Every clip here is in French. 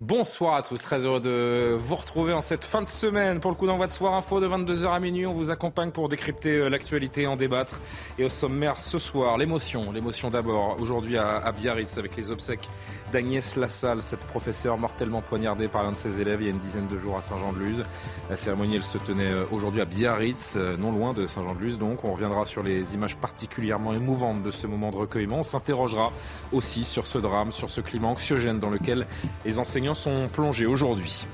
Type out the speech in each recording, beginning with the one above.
Bonsoir à tous, très heureux de vous retrouver en cette fin de semaine pour le coup d'envoi de Soir Info de 22h à minuit. On vous accompagne pour décrypter euh, l'actualité, en débattre. Et au sommaire ce soir, l'émotion. L'émotion d'abord, aujourd'hui à, à Biarritz avec les obsèques d'Agnès Lassalle, cette professeure mortellement poignardée par l'un de ses élèves il y a une dizaine de jours à Saint-Jean-de-Luz. La cérémonie, elle se tenait euh, aujourd'hui à Biarritz, euh, non loin de Saint-Jean-de-Luz. Donc, on reviendra sur les images particulièrement émouvantes de ce moment de recueillement. On s'interrogera aussi sur ce drame, sur ce climat anxiogène dans lequel les enseignants sont plongés aujourd'hui.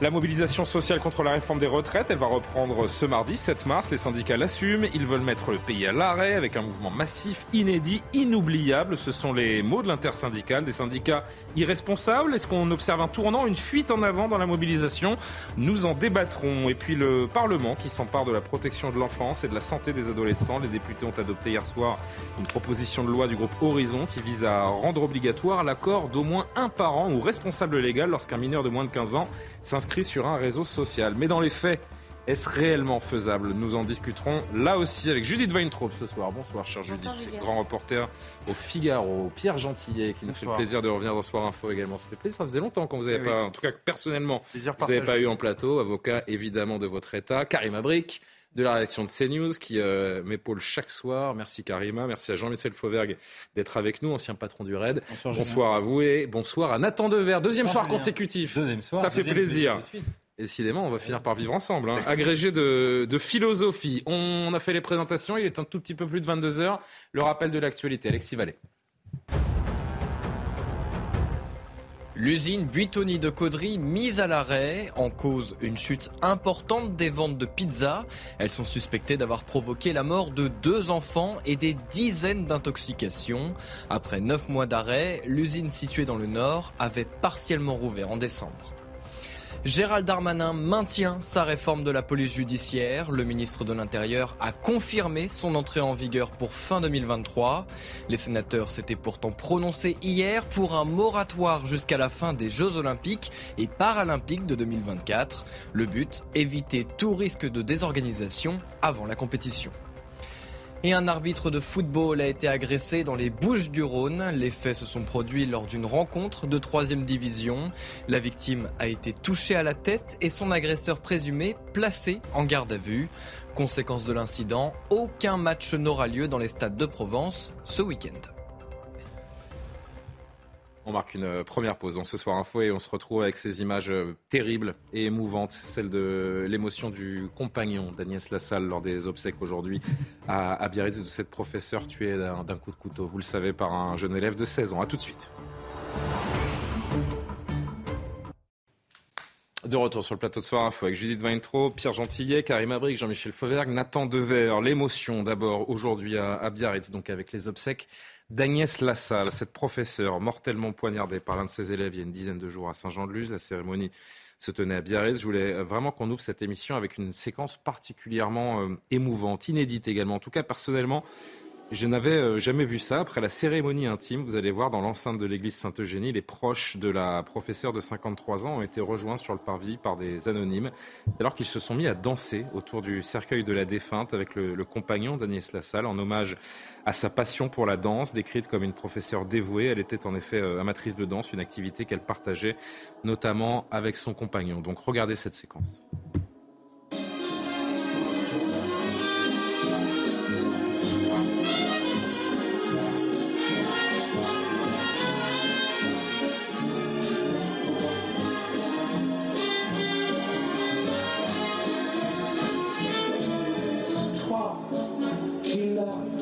La mobilisation sociale contre la réforme des retraites, elle va reprendre ce mardi 7 mars. Les syndicats l'assument. Ils veulent mettre le pays à l'arrêt avec un mouvement massif, inédit, inoubliable. Ce sont les mots de l'intersyndicale. Des syndicats irresponsables. Est-ce qu'on observe un tournant, une fuite en avant dans la mobilisation? Nous en débattrons. Et puis le Parlement qui s'empare de la protection de l'enfance et de la santé des adolescents. Les députés ont adopté hier soir une proposition de loi du groupe Horizon qui vise à rendre obligatoire l'accord d'au moins un parent ou responsable légal lorsqu'un mineur de moins de 15 ans s'inscrit sur un réseau social. Mais dans les faits, est-ce réellement faisable? Nous en discuterons là aussi avec Judith Weintraub ce soir. Bonsoir, chère Judith, Julien. grand reporter au Figaro. Pierre Gentillet, qui nous fait le plaisir de revenir dans Soir Info également. Ça fait plaisir, ça faisait longtemps qu'on vous avait Oui, pas, en tout cas personnellement, Plaisir vous n'avez pas eu en plateau. Avocat évidemment de votre État. Karim Abric de la rédaction de CNews qui euh, m'épaule chaque soir. Merci Karima, merci à Jean-Michel Fauvergue d'être avec nous, ancien patron du RAID. Bonsoir, à vous et bonsoir à Nathan Dever. Deuxième soir consécutif. Deuxième soir. Ça fait plaisir. Décidément, on va finir par vivre ensemble. hein. Agrégé de, de philosophie. On a fait les présentations. Il est un tout petit peu plus de 22 heures. Le rappel de l'actualité. Alexis Vallée. L'usine Buitoni de Caudry mise à l'arrêt, en cause une chute importante des ventes de pizzas. Elles sont suspectées d'avoir provoqué la mort de deux enfants et des dizaines d'intoxications. Après neuf mois d'arrêt, l'usine située dans le nord avait partiellement rouvert en décembre. Gérald Darmanin maintient sa réforme de la police judiciaire. Le ministre de l'Intérieur a confirmé son entrée en vigueur pour fin 2023. Les sénateurs s'étaient pourtant prononcés hier pour un moratoire jusqu'à la fin des Jeux olympiques et paralympiques de 2024. Le but, éviter tout risque de désorganisation avant la compétition. Et un arbitre de football a été agressé dans les Bouches du Rhône. Les faits se sont produits lors d'une rencontre de 3 division. La victime a été touchée à la tête et son agresseur présumé placé en garde à vue. Conséquence de l'incident, aucun match n'aura lieu dans les stades de Provence ce week-end. On marque une euh, première pause dans ce soir info et on se retrouve avec ces images euh, terribles et émouvantes, celle de l'émotion du compagnon d'Agnès Lassalle lors des obsèques aujourd'hui à, Biarritz de cette professeure tuée d'un coup de couteau, vous le savez, par un jeune élève de 16 ans. A tout de suite. De retour sur le plateau de Soir Info avec Judith Weintraub, Pierre Gentillet, Karim Abric, Jean-Michel Fauvergue, Nathan Dever. L'émotion d'abord aujourd'hui à Biarritz, donc avec les obsèques d'Agnès Lassalle, cette professeure mortellement poignardée par l'un de ses élèves il y a une dizaine de jours à Saint-Jean-de-Luz. La cérémonie se tenait à Biarritz. Je voulais vraiment qu'on ouvre cette émission avec une séquence particulièrement euh, émouvante, inédite également. En tout cas, personnellement, je n'avais euh, jamais vu ça. Après la cérémonie intime, vous allez voir dans l'enceinte de l'église Saint-Eugénie, les proches de la professeure de 53 ans ont été rejoints sur le parvis par des anonymes, alors qu'ils se sont mis à danser autour du cercueil de la défunte avec le, le compagnon d'Agnès Lassalle en hommage à sa passion pour la danse, décrite comme une professeure dévouée. Elle était en effet euh, amatrice de danse, une activité qu'elle partageait notamment avec son compagnon. Donc regardez cette séquence. Qui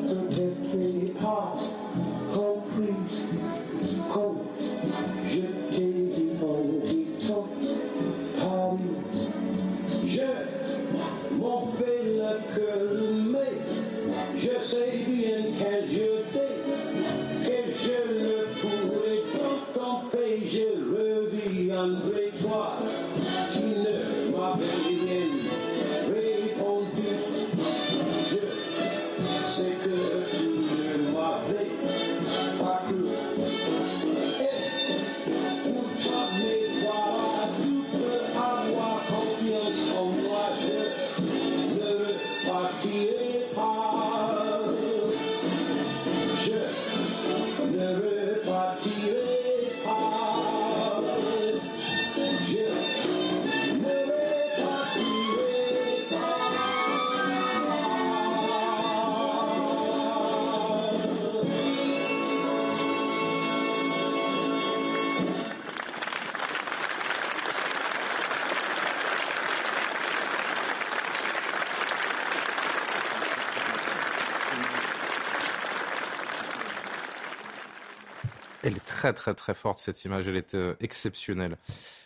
très très très forte cette image, elle est euh, exceptionnelle.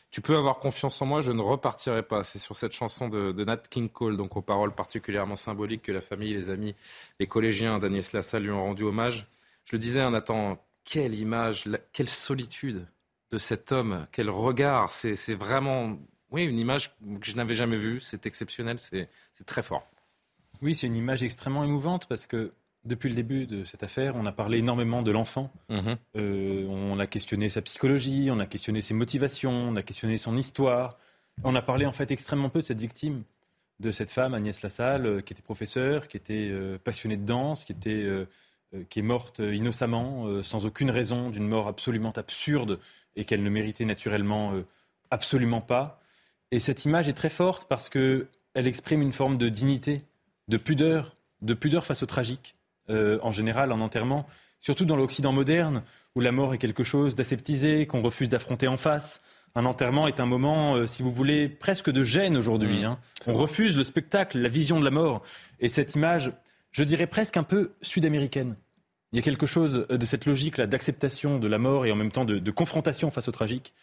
Tu peux avoir confiance en moi, je ne repartirai pas. C'est sur cette chanson de, Nat King Cole, donc aux paroles particulièrement symboliques que la famille, les amis, les collégiens d'Agnès Lassalle lui ont rendu hommage. Je le disais attendant, quelle image, quelle solitude de cet homme, quel regard. C'est vraiment, oui, une image que je n'avais jamais vue. C'est exceptionnel, c'est très fort. Oui, c'est une image extrêmement émouvante parce que depuis le début de cette affaire, on a parlé énormément de l'enfant. Mhm. Euh, on a questionné sa psychologie, on a questionné ses motivations, on a questionné son histoire. On a parlé en fait extrêmement peu de cette victime, de cette femme, Agnès Lassalle, euh, qui était professeure, qui était euh, passionnée de danse, qui, était, qui est morte innocemment, sans aucune raison, d'une mort absolument absurde et qu'elle ne méritait naturellement absolument pas. Et cette image est très forte parce qu'elle exprime une forme de dignité, de pudeur, de pudeur face au tragique. Euh, en général en enterrement, surtout dans l'Occident moderne, où la mort est quelque chose d'aseptisé, qu'on refuse d'affronter en face. Un enterrement est un moment, euh, si vous voulez, presque de gêne aujourd'hui. Mmh. Hein. On refuse le spectacle, la vision de la mort. Et cette image, je dirais presque un peu sud-américaine. Il y a quelque chose de cette logique-là d'acceptation de la mort et en même temps de, confrontation face au tragique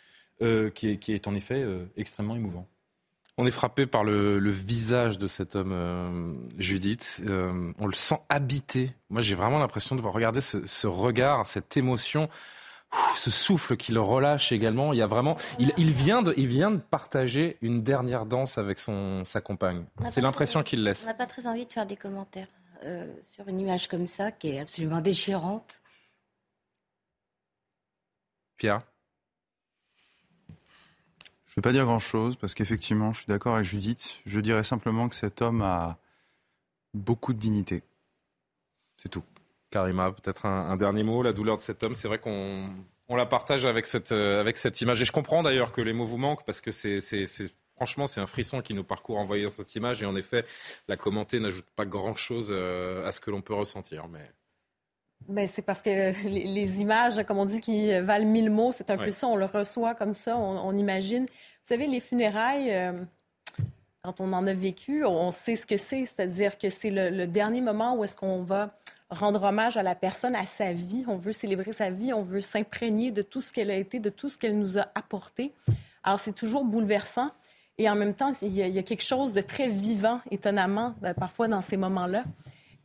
euh, qui, est, en effet extrêmement émouvant. On est frappé par le, visage de cet homme, euh, Judith. Euh, on le sent habité. Moi, j'ai vraiment l'impression de voir regarder ce, regard, cette émotion, ce souffle qu'il relâche également. Il y a vraiment, il, vient de, il vient de partager une dernière danse avec son sa compagne. C'est l'impression qu'il laisse. On n'a pas très envie de faire des commentaires euh, sur une image comme ça, qui est absolument déchirante. Pierre? Je ne vais pas dire grand-chose parce qu'effectivement, je suis d'accord avec Judith. Je dirais simplement que cet homme a beaucoup de dignité. C'est tout. Karima, peut-être un, dernier mot. La douleur de cet homme, c'est vrai qu'on on la partage avec cette, euh, avec cette image. Et je comprends d'ailleurs que les mots vous manquent parce que c'est, franchement, c'est un frisson qui nous parcourt en voyant cette image. Et en effet, la commenter n'ajoute pas grand-chose euh, à ce que l'on peut ressentir. Mais... Ben, c'est parce que les, images, comme on dit, qui valent mille mots, c'est un peu ça. On le reçoit comme ça, on, imagine. Vous savez, les funérailles, euh, quand on en a vécu, on sait ce que c'est. C'est-à-dire que c'est le, dernier moment où est-ce qu'on va rendre hommage à la personne, à sa vie. On veut célébrer sa vie, on veut s'imprégner de tout ce qu'elle a été, de tout ce qu'elle nous a apporté. Alors, c'est toujours bouleversant. Et en même temps, il y, a, quelque chose de très vivant, étonnamment, ben, parfois dans ces moments-là.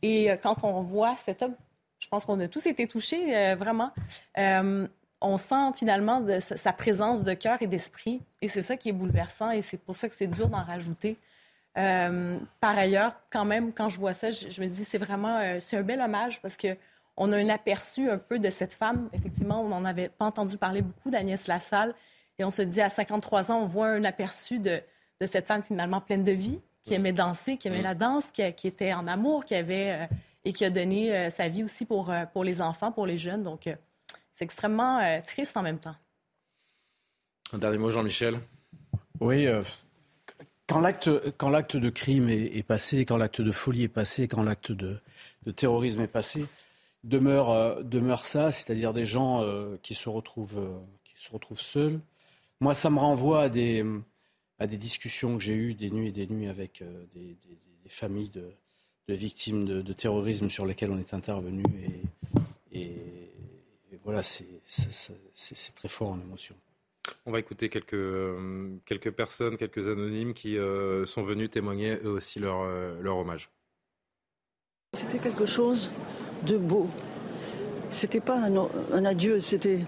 Et euh, quand on voit cet homme je pense qu'on a tous été touchés, euh, vraiment. Euh, on sent finalement de, sa présence de cœur et d'esprit. Et c'est ça qui est bouleversant et c'est pour ça que c'est dur d'en rajouter. Euh, par ailleurs, quand même, quand je vois ça, je, me dis c'est vraiment c'est un bel hommage parce que on a un aperçu un peu de cette femme. Effectivement, on n'en avait pas entendu parler beaucoup d'Agnès Lassalle. Et on se dit à 53 ans, on voit un aperçu de, de cette femme finalement pleine de vie, qui aimait danser, qui aimait la danse, qui, qui était en amour, qui avait et qui a donné euh, sa vie aussi pour, euh, pour les enfants, pour les jeunes. Donc, euh, c'est extrêmement triste en même temps. Un dernier mot, Jean-Michel. Oui, quand l'acte de crime est, passé, quand l'acte de folie est passé, quand l'acte de, de, terrorisme est passé, demeure, demeure ça, c'est-à-dire des gens qui, se retrouvent, qui se retrouvent seuls. Moi, ça me renvoie à des, à des discussions que j'ai eues des nuits et des nuits avec des, des familles de, de victimes de, terrorisme sur lesquelles on est intervenu. Et, voilà, c'est très fort en émotion. On va écouter quelques, euh, quelques personnes, quelques anonymes qui euh, sont venus témoigner eux aussi leur, euh, leur hommage. C'était quelque chose de beau. C'était pas un, un adieu, c'était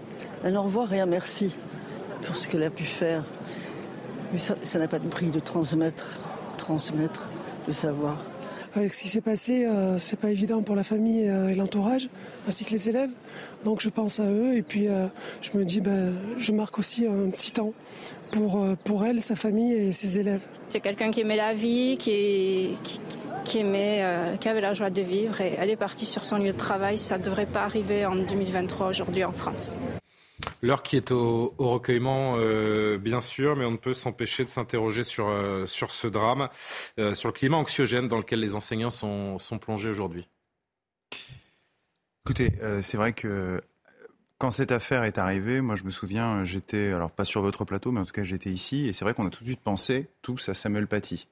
un au revoir et un merci pour ce qu'elle a pu faire. Mais ça n'a pas de prix de transmettre, transmettre le savoir. Avec ce qui s'est passé, euh, c'est pas évident pour la famille euh, et l'entourage, ainsi que les élèves. Donc je pense à eux et puis euh, je me dis, ben, je marque aussi un petit temps pour, pour elle, sa famille et ses élèves. C'est quelqu'un qui aimait la vie, qui, qui, aimait, qui avait la joie de vivre et elle est partie sur son lieu de travail. Ça ne devrait pas arriver en 2023 aujourd'hui en France. L'heure qui est au, recueillement, euh, bien sûr, mais on ne peut s'empêcher de s'interroger sur, euh, sur ce drame, euh, sur le climat anxiogène dans lequel les enseignants sont, sont plongés aujourd'hui. Écoutez, c'est vrai que quand cette affaire est arrivée, moi je me souviens, j'étais, alors pas sur votre plateau, mais en tout cas j'étais ici, et c'est vrai qu'on a tout de suite pensé tous à Samuel Paty.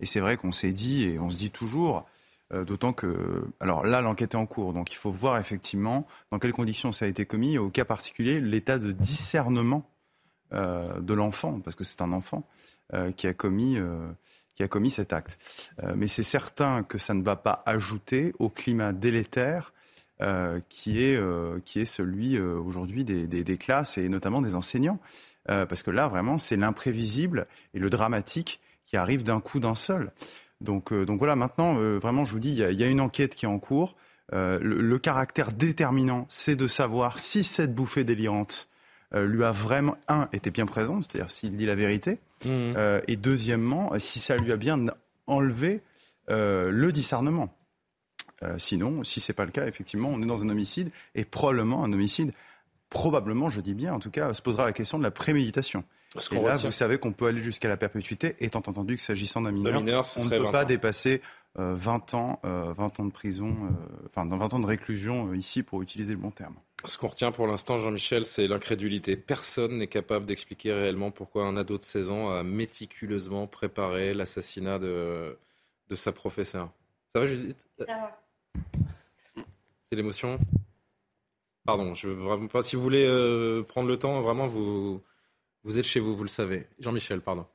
Et c'est vrai qu'on s'est dit, et on se dit toujours, D'autant que, alors là, l'enquête est en cours, donc il faut voir effectivement dans quelles conditions ça a été commis, au cas particulier, l'état de discernement de l'enfant, parce que c'est un enfant qui a commis qui a commis cet acte. mais c'est certain que ça ne va pas ajouter au climat délétère euh, qui, est, euh, qui est celui euh, aujourd'hui des, classes et notamment des enseignants. parce que là, vraiment, c'est l'imprévisible et le dramatique qui arrive d'un coup d'un seul. Donc, donc voilà, maintenant, vraiment, je vous dis, il y, a, une enquête qui est en cours. Le, caractère déterminant, c'est de savoir si cette bouffée délirante lui a vraiment, un, été bien présente, c'est-à-dire s'il dit la vérité, mmh. et deuxièmement, si ça lui a bien enlevé le discernement. Euh, sinon, si ce n'est pas le cas, effectivement, on est dans un homicide et probablement un homicide, probablement, je dis bien, en tout cas, se posera la question de la préméditation. Et là, vous savez qu'on peut aller jusqu'à la perpétuité, étant entendu que s'agissant d'un mineur, on ne peut pas dépasser 20 euh, ans, 20 euh, ans de prison, enfin 20 ans de réclusion ici pour utiliser le bon terme. Ce qu'on retient pour l'instant, Jean-Michel, c'est l'incrédulité. Personne n'est capable d'expliquer réellement pourquoi un ado de 16 ans a méticuleusement préparé l'assassinat de, de sa professeure. Ça va, Judith? C'est l'émotion? Pardon, je veux vraiment pas. Si vous voulez euh, prendre le temps, vraiment, vous, vous êtes chez vous, vous le savez. Jean-Michel, pardon.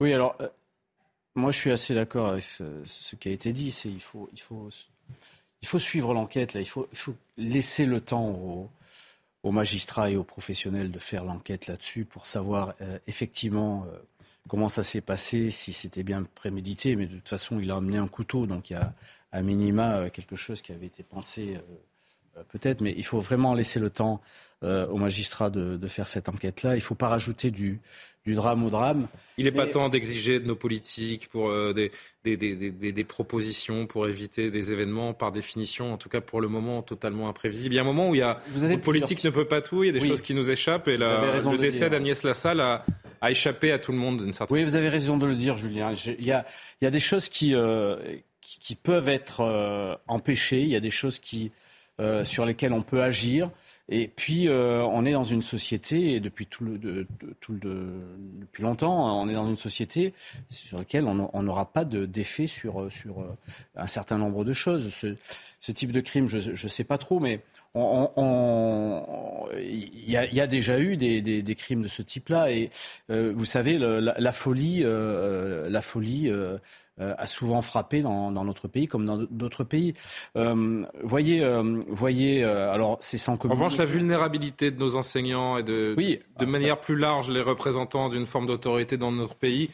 Oui, alors, euh, moi, je suis assez d'accord avec ce, qui a été dit. Il faut, suivre l'enquête. Il faut, laisser le temps aux, magistrats et aux professionnels de faire l'enquête là-dessus pour savoir euh, effectivement comment ça s'est passé, si c'était bien prémédité. Mais de toute façon, il a amené un couteau, donc il y a à minima euh, quelque chose qui avait été pensé euh, euh, peut-être, mais il faut vraiment laisser le temps aux magistrats de, faire cette enquête-là. Il ne faut pas rajouter du, drame au drame. Il n'est pas temps d'exiger de nos politiques pour des, des, propositions pour éviter des événements, par définition, en tout cas pour le moment, totalement imprévisibles. Il y a un moment où il y a, Vous le politique ne peut pas tout, il y a des choses qui nous échappent, et le décès d'Agnès Lassalle a, a, échappé à tout le monde d'une certaine Oui, vous avez raison de le dire, Julien. Il y a, il y a des choses qui qui, peuvent être euh, empêchées, il y a des choses qui, euh, sur lesquelles on peut agir. Et puis, euh, on est dans une société, et depuis, tout de, depuis longtemps, on est dans une société sur laquelle on n'aura pas d'effet sur, sur un certain nombre de choses. Ce, type de crime, je ne sais pas trop, mais il y, a, déjà eu des, des, crimes de ce type-là. Et vous savez, la, folie, la folie euh, a souvent frappé dans, notre pays comme dans d'autres pays. Euh, voyez, euh, voyez alors c'est sans commune. En revanche, la vulnérabilité de nos enseignants et de, oui, de manière plus large les représentants d'une forme d'autorité dans notre pays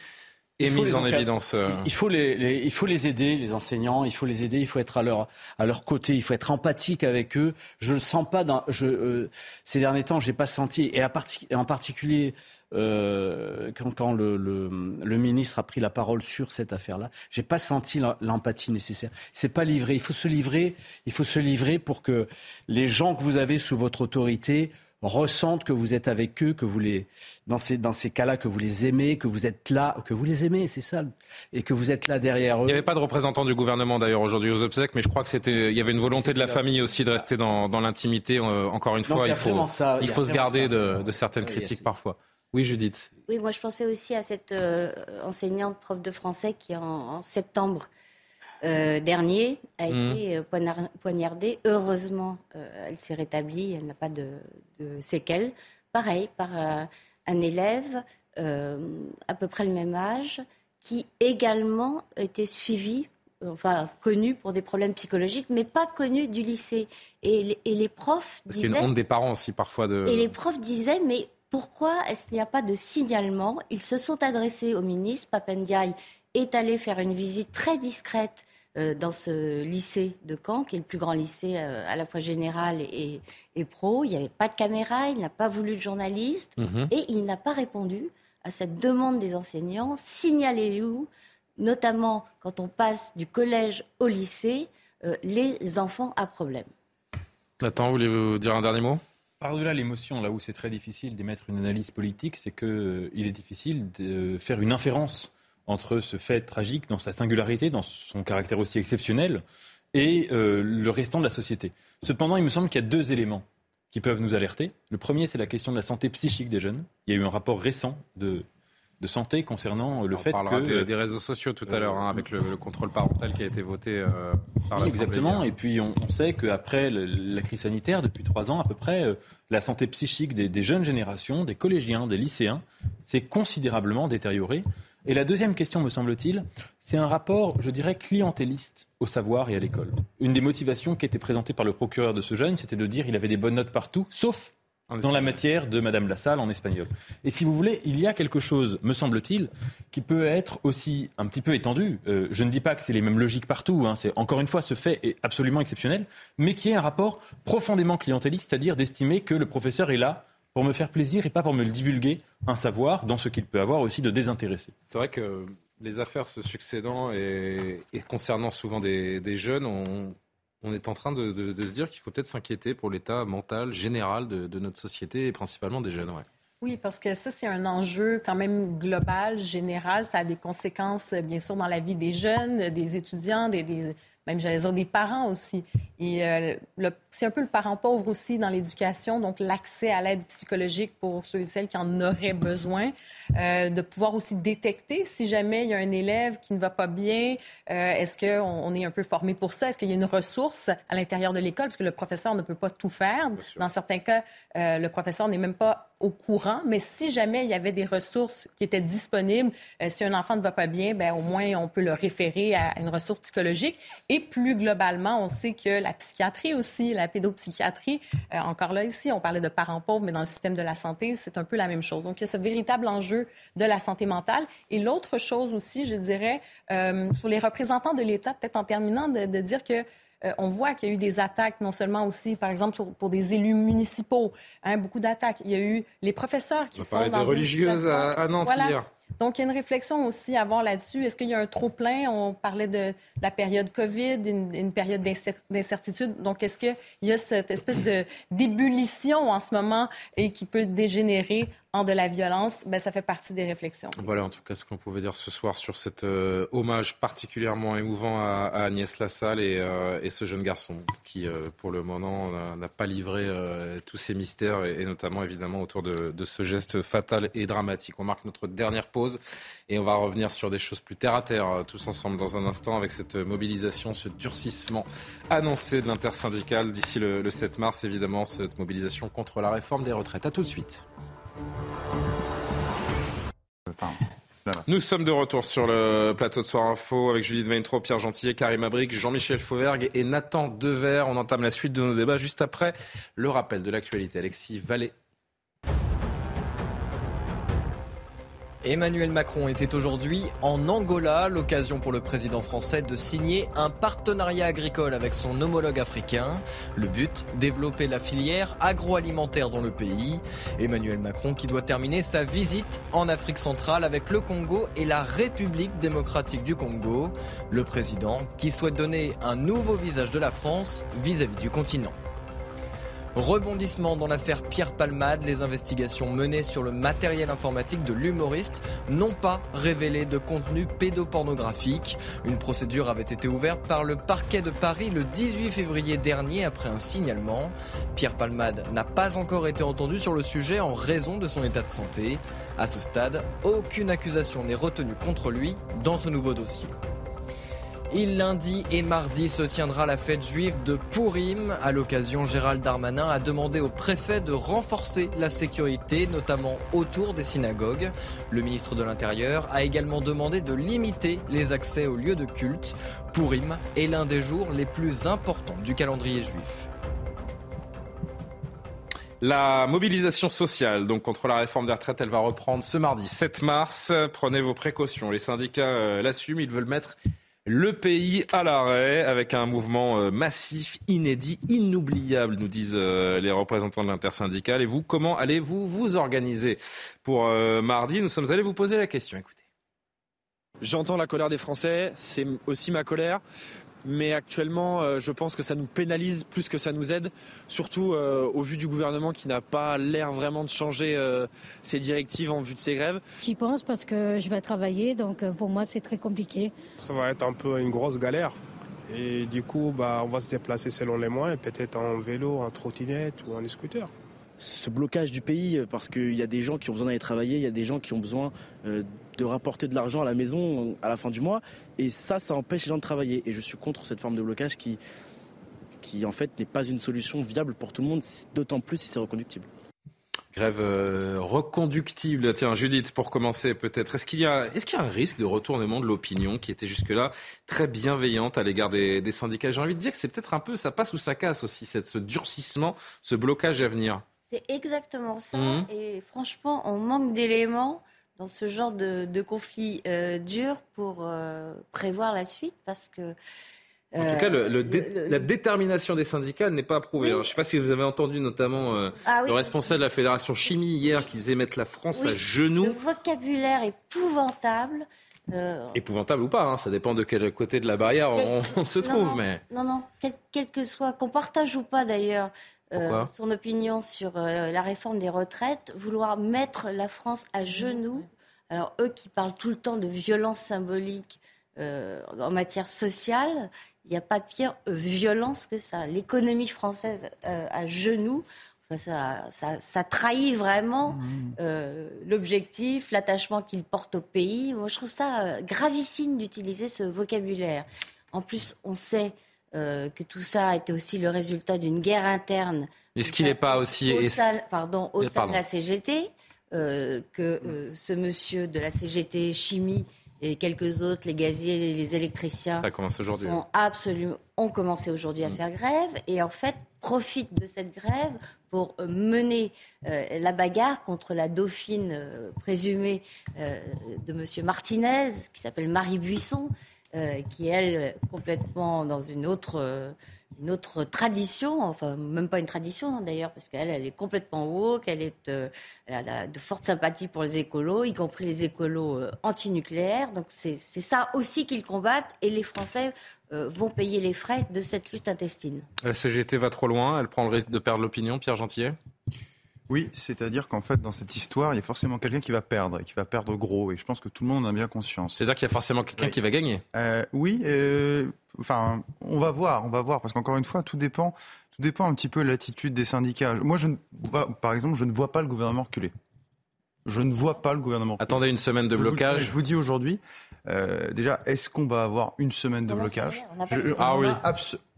est mise en évidence. Il faut les, il faut les aider, les enseignants. Il faut les aider. Il faut être à leur, à leur côté. Il faut être empathique avec eux. Je le sens pas dans. Je, ces derniers temps, j'ai pas senti et en particulier euh, quand, le, le, ministre a pris la parole sur cette affaire-là, j'ai pas senti l'empathie nécessaire. C'est pas livré. Il faut se livrer. Il faut se livrer pour que les gens que vous avez sous votre autorité ressentent que vous êtes avec eux, que vous les, dans ces, dans ces cas-là, que vous les aimez, que vous êtes là, que vous les aimez, c'est ça, et que vous êtes là derrière eux. Il n'y avait pas de représentant du gouvernement d'ailleurs aujourd'hui aux obsèques, mais je crois que c'était, il y avait une volonté de la famille aussi de rester dans, dans l'intimité. Euh, encore une fois, il faut, il faut se garder de, de, certaines critiques parfois. Oui, Judith. Oui, moi je pensais aussi à cette euh, enseignante prof de français qui en, septembre euh, dernier a mmh. été euh, poignardée. Heureusement, elle s'est rétablie, elle n'a pas de, séquelles. Pareil, par un élève à peu près le même âge qui également était suivi enfin connu pour des problèmes psychologiques, mais pas connu du lycée. Et, les profs disaient. C'est une honte des parents aussi parfois de. Et les profs disaient, mais pourquoi est-ce qu'il n'y a pas de signalement? Ils se sont adressés au ministre. Papendiaï est allé faire une visite très discrète euh, dans ce lycée de Caen, qui est le plus grand lycée euh, à la fois général et, pro. Il n'y avait pas de caméra, il n'a pas voulu de journaliste mhm. et il n'a pas répondu à cette demande des enseignants. Signalez-nous, notamment quand on passe du collège au lycée, euh, les enfants à problème. Nathan, voulez-vous dire un dernier mot? Par-delà l'émotion, là où c'est très difficile d'émettre une analyse politique, c'est qu'il euh, est difficile de faire une inférence entre ce fait tragique dans sa singularité, dans son caractère aussi exceptionnel, et euh, le restant de la société. Cependant, il me semble qu'il y a deux éléments qui peuvent nous alerter. Le premier, c'est la question de la santé psychique des jeunes. Il y a eu un rapport récent de de santé concernant le fait que des, des réseaux sociaux tout à l'heure hein, avec le, contrôle parental qui a été voté par oui, Exactement. Et puis on, sait qu'après la crise sanitaire, depuis trois ans à peu près, la santé psychique des, des jeunes générations, des collégiens, des lycéens, s'est considérablement détériorée. Et la deuxième question, me semble-t-il, c'est un rapport, je dirais, clientéliste au savoir et à l'école. Une des motivations qui était présentée par le procureur de ce jeune, c'était de dire qu'il avait des bonnes notes partout, sauf dans la matière de Madame Lassalle en espagnol. Et si vous voulez, il y a quelque chose, me semble-t-il, qui peut être aussi un petit peu étendu. Euh, je ne dis pas que c'est les mêmes logiques partout. Hein, c'est encore une fois ce fait est absolument exceptionnel, mais qui est un rapport profondément clientéliste, c'est-à-dire d'estimer que le professeur est là pour me faire plaisir et pas pour me le divulguer, un savoir dans ce qu'il peut avoir aussi de désintéressé. C'est vrai que les affaires se succédant et, concernant souvent des, jeunes, on, est en train de, se dire qu'il faut peut-être s'inquiéter pour l'état mental général de, notre société et principalement des jeunes. Oui, parce que ça, c'est un enjeu quand même global, général. Ça a des conséquences, bien sûr, dans la vie des jeunes, des étudiants, des même j'allais dire des parents aussi. Et euh, c'est un peu le parent pauvre aussi dans l'éducation, donc l'accès à l'aide psychologique pour ceux et celles qui en auraient besoin, euh, de pouvoir aussi détecter si jamais il y a un élève qui ne va pas bien, euh, est-ce qu'on on est un peu formé pour ça, est-ce qu'il y a une ressource à l'intérieur de l'école, parce que le professeur ne peut pas tout faire. Dans certains cas, le professeur n'est même pas au courant, mais si jamais il y avait des ressources qui étaient disponibles, si un enfant ne va pas bien, ben, au moins on peut le référer à une ressource psychologique. Et plus globalement, on sait que la psychiatrie aussi, la pédopsychiatrie, euh, encore là ici, on parlait de parents pauvres, mais dans le système de la santé, c'est un peu la même chose. Donc il y a ce véritable enjeu de la santé mentale. Et l'autre chose aussi, je dirais, euh, sur les représentants de l'État, peut-être en terminant, de, dire que euh, on voit qu'il y a eu des attaques, non seulement aussi, par exemple, pour, des élus municipaux, hein, beaucoup d'attaques. Il y a eu les professeurs qui sont dans des religieuses à, Nantes hier. Donc, il y a une réflexion aussi à avoir là-dessus. Est-ce qu'il y a un trop-plein? On parlait de, la période COVID, une, période d'incertitude. Donc, est-ce qu'il y a cette espèce d'ébullition en ce moment et qui peut dégénérer de la violence, ben, ça fait partie des réflexions. Voilà en tout cas ce qu'on pouvait dire ce soir sur cet euh, hommage particulièrement émouvant à, Agnès Lassalle et, euh, et, ce jeune garçon qui, euh, pour le moment, n'a pas livré tous ses mystères et, notamment évidemment autour de, de, ce geste fatal et dramatique. On marque notre dernière pause et on va revenir sur des choses plus terre à terre tous ensemble dans un instant avec cette mobilisation, ce durcissement annoncé de l'intersyndicale d'ici le, le 7 mars, évidemment, cette mobilisation contre la réforme des retraites. À tout de suite. Nous sommes de retour sur le plateau de Soir Info avec Judith Weintraub, Pierre Gentillet, Karim Abric, Jean-Michel Fauvergue et Nathan Dever. On entame la suite de nos débats juste après le rappel de l'actualité. Alexis Vallée. Emmanuel Macron était aujourd'hui en Angola, l'occasion pour le président français de signer un partenariat agricole avec son homologue africain. Le but, développer la filière agroalimentaire dans le pays. Emmanuel Macron qui doit terminer sa visite en Afrique centrale avec le Congo et la République démocratique du Congo. Le président qui souhaite donner un nouveau visage de la France vis-à-vis du continent. Rebondissement dans l'affaire Pierre Palmade, les investigations menées sur le matériel informatique de l'humoriste n'ont pas révélé de contenu pédopornographique. Une procédure avait été ouverte par le parquet de Paris le 18 février dernier après un signalement. Pierre Palmade n'a pas encore été entendu sur le sujet en raison de son état de santé. À ce stade, aucune accusation n'est retenue contre lui dans ce nouveau dossier. Il lundi et mardi se tiendra la fête juive de Purim. À l'occasion, Gérald Darmanin a demandé au préfet de renforcer la sécurité, notamment autour des synagogues. Le ministre de l'Intérieur a également demandé de limiter les accès aux lieux de culte. Purim est l'un des jours les plus importants du calendrier juif. La mobilisation sociale contre la réforme des retraites, elle va reprendre ce mardi 7 mars. Prenez vos précautions. Les syndicats euh, l'assument, ils veulent mettre le pays à l'arrêt avec un mouvement euh, massif, inédit, inoubliable, nous disent euh, les représentants de l'intersyndicale. Et vous, comment allez-vous vous organiser pour euh, mardi? Nous sommes allés vous poser la question. Écoutez. J'entends la colère des Français, c'est aussi ma colère mais actuellement, euh, je pense que ça nous pénalise plus que ça nous aide, surtout euh, au vu du gouvernement qui n'a pas l'air vraiment de changer euh, ses directives en vue de ces grèves. J'y pense parce que je vais travailler, donc pour moi c'est très compliqué. Ça va être un peu une grosse galère. Et du coup, bah, on va se déplacer selon les moyens, peut-être en vélo, en trottinette ou en scooter. ce blocage du pays parce qu'il y a des gens qui ont besoin d'aller travailler, il y a des gens qui ont besoin de rapporter de l'argent à la maison à la fin du mois. Et ça, ça empêche les gens de travailler. Et je suis contre cette forme de blocage qui, qui en fait n'est pas une solution viable pour tout le monde, d'autant plus si c'est reconductible. Grève euh, reconductible. Tiens, Judith, pour commencer peut-être, est-ce qu'il y, a, est-ce qu'il y a un risque de retournement de l'opinion qui était jusque-là très bienveillante à l'égard des, syndicats? J'ai envie de dire que c'est peut-être un peu, ça passe ou ça casse aussi, cette, ce durcissement, ce blocage à venir. C'est exactement ça. Mmh. Et franchement, on manque d'éléments dans ce genre de, conflit euh, dur pour euh, prévoir la suite parce que en tout cas, le, la détermination des syndicats n'est pas approuvée. je ne sais pas si vous avez entendu notamment euh, ah le responsable de la Fédération Chimie hier qui disait mettre la France à genoux. Le vocabulaire épouvantable. Épouvantable ou pas, hein, ça dépend de quel côté de la barrière on, se trouve. Non, mais... non, non, quel, que soit, qu'on partage ou pas d'ailleurs euh, son opinion sur euh, la réforme des retraites, vouloir mettre la France à genoux, alors eux qui parlent tout le temps de violence symbolique en matière sociale, il n'y a pas de pire violence que ça. L'économie française euh, à genoux, ça, ça, trahit vraiment mmh. euh, l'objectif, l'attachement qu'il porte au pays. Moi, je trouve ça euh, gravissime d'utiliser ce vocabulaire. En plus, on sait que tout ça été aussi le résultat d'une guerre interne. Est-ce qu'il n'est pas aussi... Au sein, pardon, au sein de la CGT, que ce monsieur de la CGT Chimie et quelques autres, les gaziers et les électriciens, sont absolument, ont commencé aujourd'hui à mm. faire grève et en fait profitent de cette grève pour euh, mener euh, la bagarre contre la dauphine euh, présumée de M. Martinez, qui s'appelle Marie Buisson, qui est, elle, complètement dans une autre une autre tradition, enfin même pas une tradition d'ailleurs, parce qu'elle elle est complètement woke, elle, est, euh, elle a de fortes sympathies pour les écolos, y compris les écolos euh, antinucléaires. Donc c'est ça aussi qu'ils combattent et les Français euh, vont payer les frais de cette lutte intestine. La CGT va trop loin, elle prend le risque de perdre l'opinion, Pierre Gentillet? Oui, c'est-à-dire qu'en fait, dans cette histoire, il y a forcément quelqu'un qui va perdre, et qui va perdre gros, et je pense que tout le monde en a bien conscience. C'est-à-dire qu'il y a forcément quelqu'un qui va gagner euh, Oui, euh, enfin, on va voir, on va voir, parce qu'encore une fois, tout dépend, tout dépend un petit peu de l'attitude des syndicats. Moi, je ne par exemple, je ne vois pas le gouvernement reculer. Je ne vois pas le gouvernement. Reculer. Attendez une semaine de blocage. je vous dis aujourd'hui, euh, déjà, est-ce qu'on va avoir une semaine de blocage Ah oui.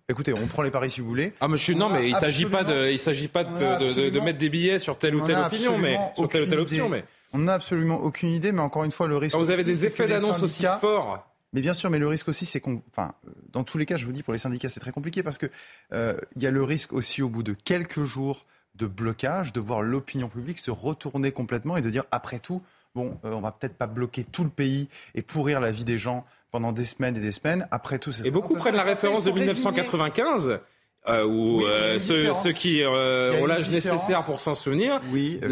Écoutez, on prend les paris si vous voulez. Ah, monsieur, non, mais il s'agit pas de, il s'agit pas de, de, mettre des billets sur telle ou telle opinion, mais sur telle ou telle option, mais. On n'a absolument aucune idée, mais encore une fois, le risque. vous avez des effets d'annonce aussi forts. Mais bien sûr, mais le risque aussi, c'est qu'on, enfin, dans tous les cas, je vous dis, pour les syndicats, c'est très compliqué parce que euh, il y a le risque aussi, au bout de quelques jours de blocage, de voir l'opinion publique se retourner complètement et de dire, après tout, bon, euh, on va peut-être pas bloquer tout le pays et pourrir la vie des gens pendant des semaines et des semaines. Après tout, et beaucoup prennent la référence de 1995. Euh, où euh, ceux, qui ont l'âge nécessaire pour s'en souvenir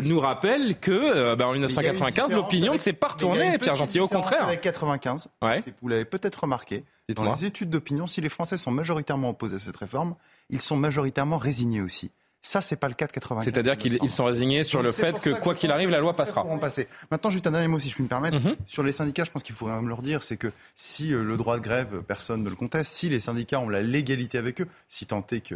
nous rappellent que bah, en 1995 l'opinion ne s'est pas retournée, Pierre Gentil, au contraire. Avec 95, vous l'avez peut-être remarqué, dans les études d'opinion, si les Français sont majoritairement opposés à cette réforme, ils sont majoritairement résignés aussi. Ça, c'est pas le cas de 95. C'est-à-dire qu'ils sont résignés sur le fait que, quoi qu'il arrive, la loi passera. Passer. Maintenant, juste un dernier mot, si je puis me permettre. Mhm. Sur les syndicats, je pense qu'il faudrait même leur dire, c'est que si euh, le droit de grève, personne ne le conteste, si les syndicats ont la légalité avec eux, si tant est que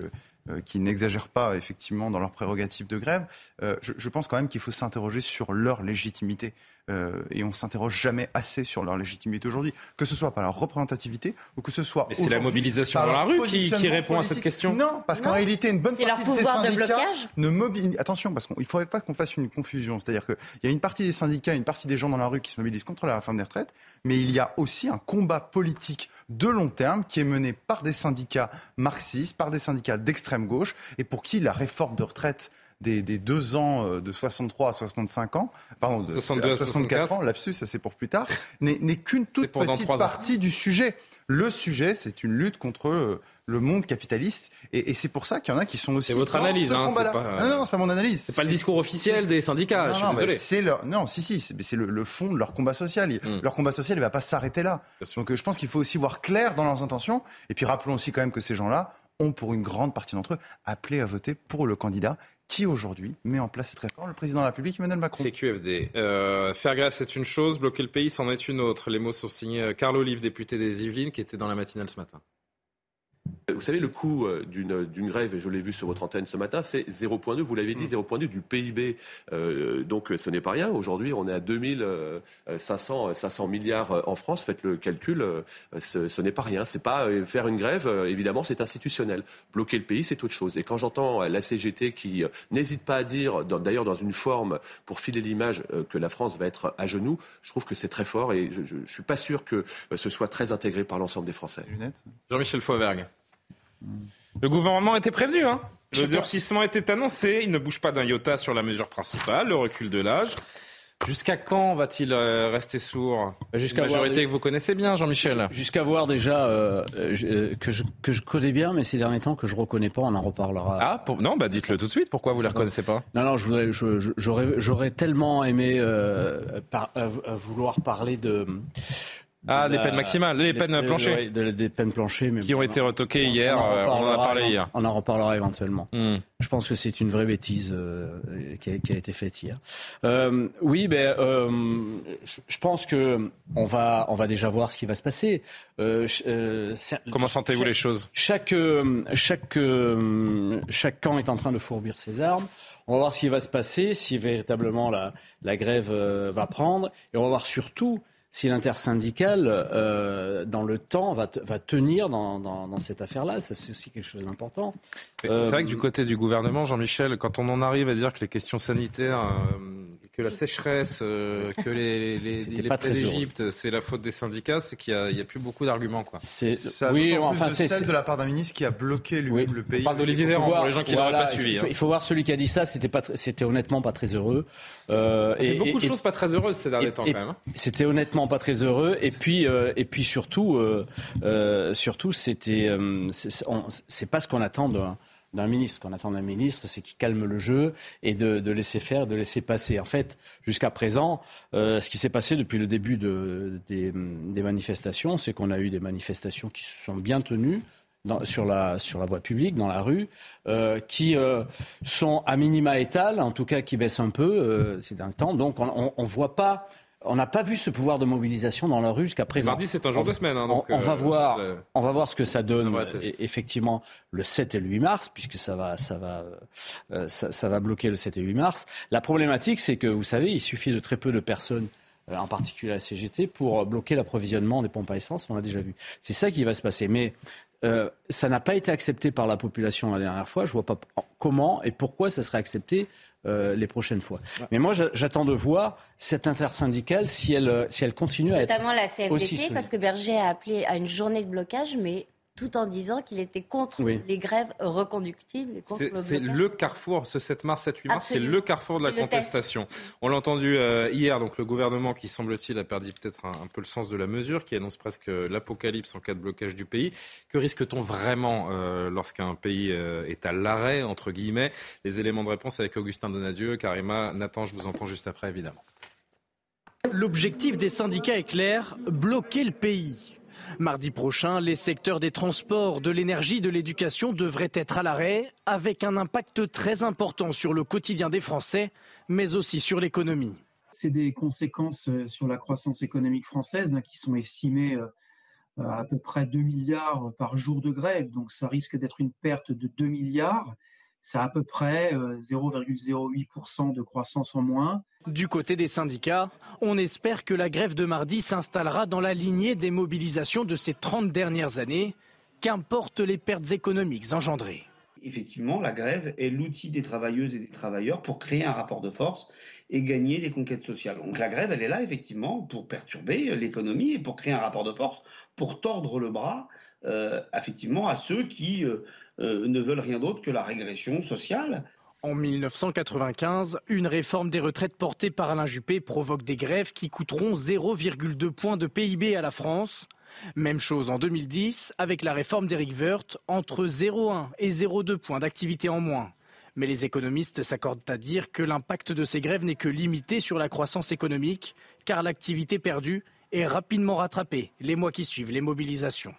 euh, qui n'exagèrent pas effectivement dans leurs prérogatives de grève, euh, je, pense quand même qu'il faut s'interroger sur leur légitimité. Euh, et on s'interroge jamais assez sur leur légitimité aujourd'hui, que ce soit par leur représentativité ou que ce soit. Mais c'est la mobilisation dans la rue qui, répond à cette question. Non, parce qu'en réalité, une bonne partie de ces syndicats ne mobilisent. Attention, parce qu'il ne faudrait pas qu'on fasse une confusion. C'est-à-dire qu'il y a une partie des syndicats, une partie des gens dans la rue qui se mobilisent contre la réforme des retraites, mais il y a aussi un combat politique de long terme qui est mené par des syndicats marxistes, par des syndicats d'extrême gauche, et pour qui la réforme de retraite des, deux ans euh, de 63 à 65 ans, pardon, de 62 à 64 ans, lapsus, ça c'est pour plus tard, n'est qu'une toute petite partie du sujet. Le sujet, c'est une lutte contre euh, le monde capitaliste. Et, c'est pour ça qu'il y en a qui sont aussi. C'est votre analyse, hein, pas... Non, non, c'est pas mon analyse. C'est pas le discours officiel des syndicats. Non, je suis désolé. C'est leur... Non, si, si, c'est le, fond de leur combat social. Hmm. Leur combat social, il va pas s'arrêter là. Donc, je pense qu'il faut aussi voir clair dans leurs intentions. Et puis, rappelons aussi quand même que ces gens-là ont, pour une grande partie d'entre eux, appelé à voter pour le candidat qui aujourd'hui met en place cette réforme Le président de la République, Emmanuel Macron. C'est QFD. Euh, faire grève, c'est une chose, bloquer le pays, c'en est une autre. Les mots sont signés euh, Carl Olive, député des Yvelines, qui était dans la matinale ce matin. Vous savez, le coût euh, d'une grève, et je l'ai vu sur votre antenne ce matin, c'est 0,2, vous l'avez dit, 0,2 mm. du PIB. Euh, donc ce n'est pas rien. Aujourd'hui, on est à 2500 500 milliards en France. Faites le calcul, ce, n'est pas rien. C'est pas faire une grève, évidemment, c'est institutionnel. Bloquer le pays, c'est autre chose. Et quand j'entends la CGT qui n'hésite pas à dire, d'ailleurs dans une forme pour filer l'image que la France va être à genoux, je trouve que c'est très fort et je ne suis pas sûr que ce soit très intégré par l'ensemble des Français. Jean-Michel Fauvergue. Le gouvernement était prévenu. Hein le durcissement était annoncé. Il ne bouge pas d'un iota sur la mesure principale, le recul de l'âge. Jusqu'à quand va-t-il euh, rester sourd? Jusqu'à majorité que vous connaissez bien, Jean-Michel. Jusqu'à voir déjà euh, euh, que, je, que je connais bien, mais ces derniers temps que je reconnais pas, on en reparlera. Ah non, bah dites-le tout de suite. Pourquoi vous ne les reconnaissez pas? Non, non, j'aurais, j'aurais tellement aimé vouloir parler de ah, des peines maximales, les, peines planchées. des peines planchées, mais qui ont été retoquées hier. On en, a parlé hier. On en reparlera éventuellement. Hmm. Je pense que c'est une vraie bêtise euh, qui, a, qui, a, été faite hier. Euh, oui, ben, euh, je, pense que on va, on va déjà voir ce qui va se passer. Euh, Comment sentez-vous les choses? Chaque, chaque, chaque camp est en train de fourbir ses armes. On va voir ce qui va se passer, si véritablement la, la grève va prendre, et on va voir surtout si l'intersyndicale, euh, dans le temps, va, va tenir dans, dans, dans cette affaire-là. Ça, c'est aussi quelque chose d'important. C'est vrai que du côté du gouvernement, Jean-Michel, quand on en arrive à dire que les questions sanitaires, euh, que la sécheresse, euh, que les, les, les d'Égypte, c'est la faute des syndicats, c'est qu'il n'y a, a, plus beaucoup d'arguments. Quoi. C'est, oui, enfin, c'est celle de la part d'un ministre qui a bloqué lui le pays. On parle d'Olivier Véran pour les gens qui n'auraient pas suivi. Hein. Il faut, voir celui qui a dit ça, c'était, pas, c'était honnêtement pas très heureux. Euh, et, beaucoup de choses pas très heureuses ces derniers temps quand même. Hein. C'était honnêtement pas très heureux. Et puis, euh, et puis surtout, euh, euh surtout, c'était, euh, c'est pas ce qu'on attend d'un ministre. Ce qu'on attend d'un ministre, c'est qu'il calme le jeu et de, laisser faire, de laisser passer. En fait, jusqu'à présent, euh, ce qui s'est passé depuis le début de, des, manifestations, c'est qu'on a eu des manifestations qui se sont bien tenues. Sur, la, sur la voie publique, dans la rue, euh, qui euh, sont à minima étal, en tout cas qui baissent un peu ces derniers temps. Donc on ne voit pas on n'a pas vu ce pouvoir de mobilisation dans la rue jusqu'à présent. Mardi, c'est un jour de semaine. Hein, on, va euh, voir, on va voir ce que ça donne effectivement le 7 et le 8 mars, puisque ça va, ça va, euh, ça, va bloquer le 7 et 8 mars. La problématique, c'est que vous savez, il suffit de très peu de personnes euh, en particulier à la CGT, pour bloquer l'approvisionnement des pompes à essence. On l'a déjà vu. C'est ça qui va se passer. Mais ça n'a pas été accepté par la population la dernière fois. Je ne vois pas comment et pourquoi ça serait accepté euh, les prochaines fois. Mais moi, j'attends de voir cette intersyndicale si elle, si elle continue à être. Notamment la CFDT, parce que Berger a appelé à une journée de blocage, mais tout en disant qu'il était contre les grèves reconductibles. C'est le, carrefour, ce 7 mars, 7 8 mars, c'est le carrefour de la contestation. On l'a entendu euh, hier, donc le gouvernement qui semble-t-il a perdu peut-être un, peu le sens de la mesure, qui annonce presque l'apocalypse en cas de blocage du pays. Que risque-t-on vraiment euh, lorsqu'un pays euh, est à l'arrêt, entre guillemets? Les éléments de réponse avec Augustin Donadieu, Karima, Nathan, je vous entends juste après, évidemment. L'objectif des syndicats est clair, bloquer le pays. Mardi prochain, les secteurs des transports, de l'énergie, de l'éducation devraient être à l'arrêt, avec un impact très important sur le quotidien des Français, mais aussi sur l'économie. C'est des conséquences euh, sur la croissance économique française hein, qui sont estimées euh, à peu près 2 milliards par jour de grève, donc ça risque d'être une perte de 2 milliards. C'est à peu près 0,08% euh, de croissance en moins. Du côté des syndicats, on espère que la grève de mardi s'installera dans la lignée des mobilisations de ces 30 dernières années, qu'importent les pertes économiques engendrées? Effectivement, la grève est l'outil des travailleuses et des travailleurs pour créer un rapport de force et gagner des conquêtes sociales. Donc la grève, elle est là effectivement pour perturber l'économie et pour créer un rapport de force, pour tordre le bras euh, effectivement à ceux qui euh, euh, ne veulent rien d'autre que la régression sociale. En 1995, une réforme des retraites portée par Alain Juppé provoque des grèves qui coûteront 0,2 points de PIB à la France. Même chose en 2010 avec la réforme d'Éric Woerth, entre 0,1 et 0,2 points d'activité en moins. Mais les économistes s'accordent à dire que l'impact de ces grèves n'est que limité sur la croissance économique, car l'activité perdue est rapidement rattrapée les mois qui suivent les mobilisations.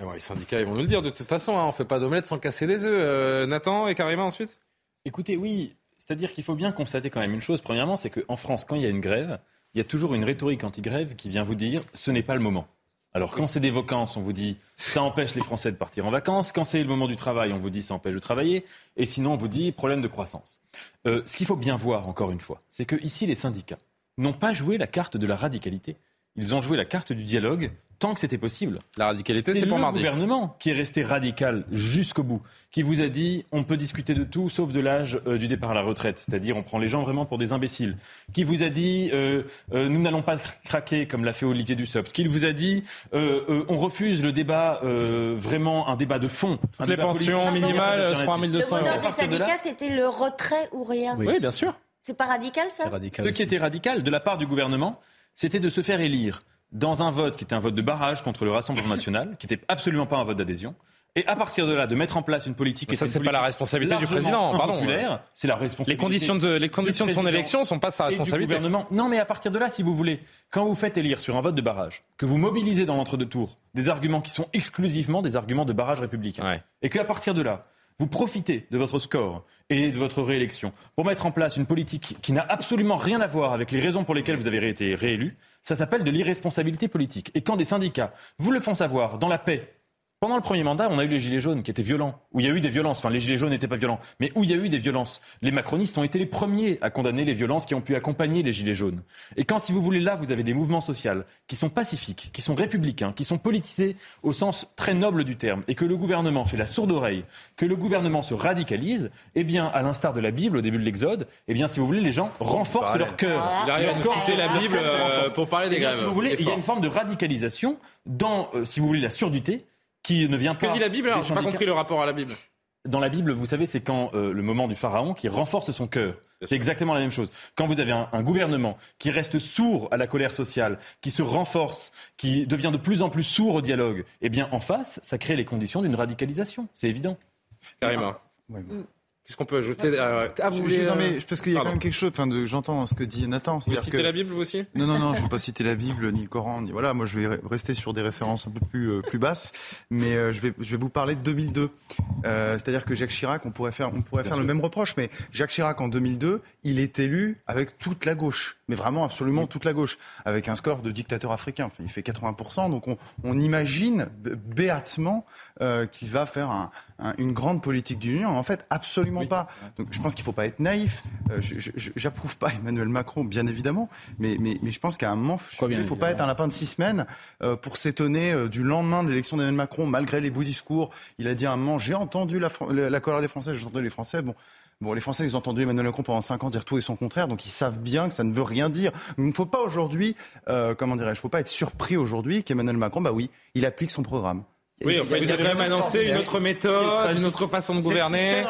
Ah les syndicats ils vont nous le dire de toute façon, hein, on ne fait pas d'omelette sans casser des œufs. Euh, Nathan et Karima ensuite? Écoutez, oui, c'est-à-dire qu'il faut bien constater quand même une chose. Premièrement, c'est qu'en France, quand il y a une grève, il y a toujours une rhétorique anti-grève qui vient vous dire ce n'est pas le moment. Alors quand c'est des vacances, on vous dit ça empêche les Français de partir en vacances. Quand c'est le moment du travail, on vous dit ça empêche de travailler. Et sinon, on vous dit problème de croissance. Euh, ce qu'il faut bien voir, encore une fois, c'est que ici, les syndicats n'ont pas joué la carte de la radicalité. Ils ont joué la carte du dialogue tant que c'était possible. La radicalité, c'est le pour mardi. gouvernement qui est resté radical jusqu'au bout, qui vous a dit on peut discuter de tout sauf de l'âge euh, du départ à la retraite, c'est-à-dire on prend les gens vraiment pour des imbéciles, qui vous a dit euh, euh, nous n'allons pas craquer comme l'a fait Olivier Dussopt, qui vous a dit on refuse le débat vraiment un débat de fond. Toutes les pensions minimales seront à 1200 euros. Le mot des syndicats, c'était le retrait ou rien. Oui, bien sûr. C'est pas radical ça Ce qui était radical de la part du gouvernement, c'était de se faire élire dans un vote qui était un vote de barrage contre le Rassemblement national, qui n'était absolument pas un vote d'adhésion. Et à partir de là, de mettre en place une politique. Mais ça, c'est pas la responsabilité du président, pardon. C'est la responsabilité. Les conditions de, les conditions de son élection sont pas sa responsabilité. gouvernement. Non, mais à partir de là, si vous voulez, quand vous faites élire sur un vote de barrage, que vous mobilisez dans l'entre-deux tours des arguments qui sont exclusivement des arguments de barrage républicain, et qu'à partir de là, vous profitez de votre score et de votre réélection pour mettre en place une politique qui n'a absolument rien à voir avec les raisons pour lesquelles vous avez été réélu, ça s'appelle de l'irresponsabilité politique. Et quand des syndicats vous le font savoir dans la paix, pendant le premier mandat, on a eu les Gilets jaunes qui étaient violents, où il y a eu des violences. Enfin, les Gilets jaunes n'étaient pas violents, mais où il y a eu des violences. Les macronistes ont été les premiers à condamner les violences qui ont pu accompagner les Gilets jaunes. Et quand, si vous voulez, là, vous avez des mouvements sociaux qui sont pacifiques, qui sont républicains, qui sont politisés au sens très noble du terme, et que le gouvernement fait la sourde oreille, que le gouvernement se radicalise, eh bien, à l'instar de la Bible au début de l'Exode, eh bien, si vous voulez, les gens renforcent leur cœur. Il arrive à citer la Bible euh, pour parler des eh grèves. Si vous voulez, il y a une forme de radicalisation dans, euh, si vous voulez, la surdité qui ne vient pas. Que dit la Bible alors J'ai pas compris le rapport à la Bible. Dans la Bible, vous savez, c'est quand euh, le moment du pharaon qui renforce son cœur. C'est exactement la même chose. Quand vous avez un, un, gouvernement qui reste sourd à la colère sociale, qui se renforce, qui devient de plus en plus sourd au dialogue, eh bien, en face, ça crée les conditions d'une radicalisation. C'est évident. Carrément. Qu'est-ce qu'on peut ajouter à, ah, vous voulez, non, mais parce qu'il y a quand même quelque chose. Enfin, j'entends ce que dit Nathan. Vous citez que... la Bible vous aussi? Non, non, non. je ne veux pas citer la Bible ni le Coran. Ni... Voilà, moi, je vais rester sur des références un peu plus euh, plus basses. Mais euh, je vais je vais vous parler de 2002. Euh, C'est-à-dire que Jacques Chirac, on pourrait faire on pourrait faire le même reproche. Mais Jacques Chirac en 2002, il est élu avec toute la gauche, mais vraiment absolument toute la gauche, avec un score de dictateur africain. Enfin, il fait 80% Donc on, on imagine béatement euh, qu'il va faire un, un, une grande politique d'union. En fait, absolument oui. pas. Donc je pense qu'il ne faut pas être naïf. Euh, J'approuve pas Emmanuel Macron, bien évidemment, mais, mais, mais je pense qu'à un moment, il ne faut pas être un lapin de six semaines euh, pour s'étonner euh, du lendemain de l'élection d'Emmanuel Macron, malgré les beaux discours. Il a dit à un moment, j'ai entendu la, la, la, colère des Français, j'ai entendu les Français. Bon, Bon, les Français, ils ont entendu Emmanuel Macron pendant cinq ans dire tout et son contraire, donc ils savent bien que ça ne veut rien dire. Il ne faut pas aujourd'hui, euh, comment dirais-je, il ne faut pas être surpris aujourd'hui qu'Emmanuel Macron, bah oui, il applique son programme. Oui, en fait, vous avez quand même annoncé une autre méthode, une autre façon de gouverner.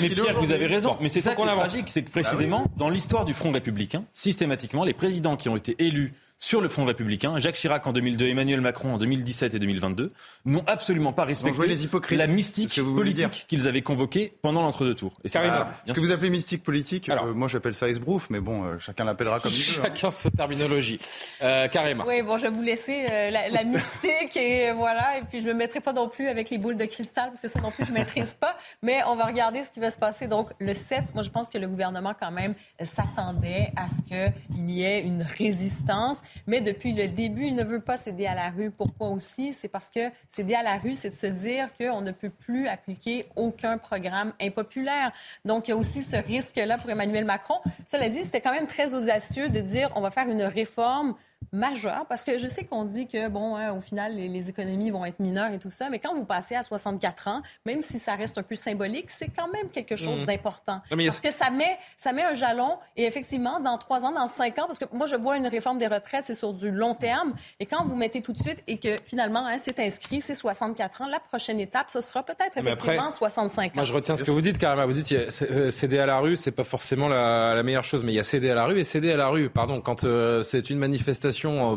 Mais, Pierre, vous avez raison. Mais c'est ça qu'on est tragique, c'est que précisément, dans l'histoire du Front républicain, systématiquement, les présidents qui ont été élus sur le Front républicain, Jacques Chirac en 2002, Emmanuel Macron en 2017 et 2022, n'ont absolument pas respecté les la mystique politique qu'ils avaient convoquée pendant l'entre-deux tours. Et ah, ce que vous appelez mystique politique, Alors, euh, moi j'appelle ça esbrouf, mais bon, euh, chacun l'appellera comme il veut. Chacun hein. sa terminologie. Euh, carrément. Oui, bon, je vais vous laisser euh, la, la, mystique et voilà, et puis je me mettrai pas non plus avec les boules de cristal parce que ça non plus je maîtrise pas, mais on va regarder ce qui va se passer. Donc le 7, moi je pense que le gouvernement quand même s'attendait à ce qu'il y ait une résistance. Mais depuis le début, il ne veut pas céder à la rue. Pourquoi aussi? C'est parce que céder à la rue, c'est de se dire qu'on ne peut plus appliquer aucun programme impopulaire. Donc, il y a aussi ce risque-là pour Emmanuel Macron. Cela dit, c'était quand même très audacieux de dire on va faire une réforme majeur, parce que je sais qu'on dit que, bon, hein, au final, les, les, économies vont être mineures et tout ça, mais quand vous passez à 64 ans, même si ça reste un peu symbolique, c'est quand même quelque chose mmh. d'important. Parce que ça met, ça met un jalon, et effectivement, dans trois ans, dans cinq ans, parce que moi, je vois une réforme des retraites, c'est sur du long terme, et quand vous mettez tout de suite et que finalement, hein, c'est inscrit, c'est 64 ans, la prochaine étape, ce sera peut-être effectivement après, 65 ans. Moi, je retiens ce que vous dites, Karima. Vous dites, euh, céder à la rue, c'est pas forcément la, la, meilleure chose, mais il y a céder à la rue et céder à la rue. Pardon, quand euh, c'est une manifestation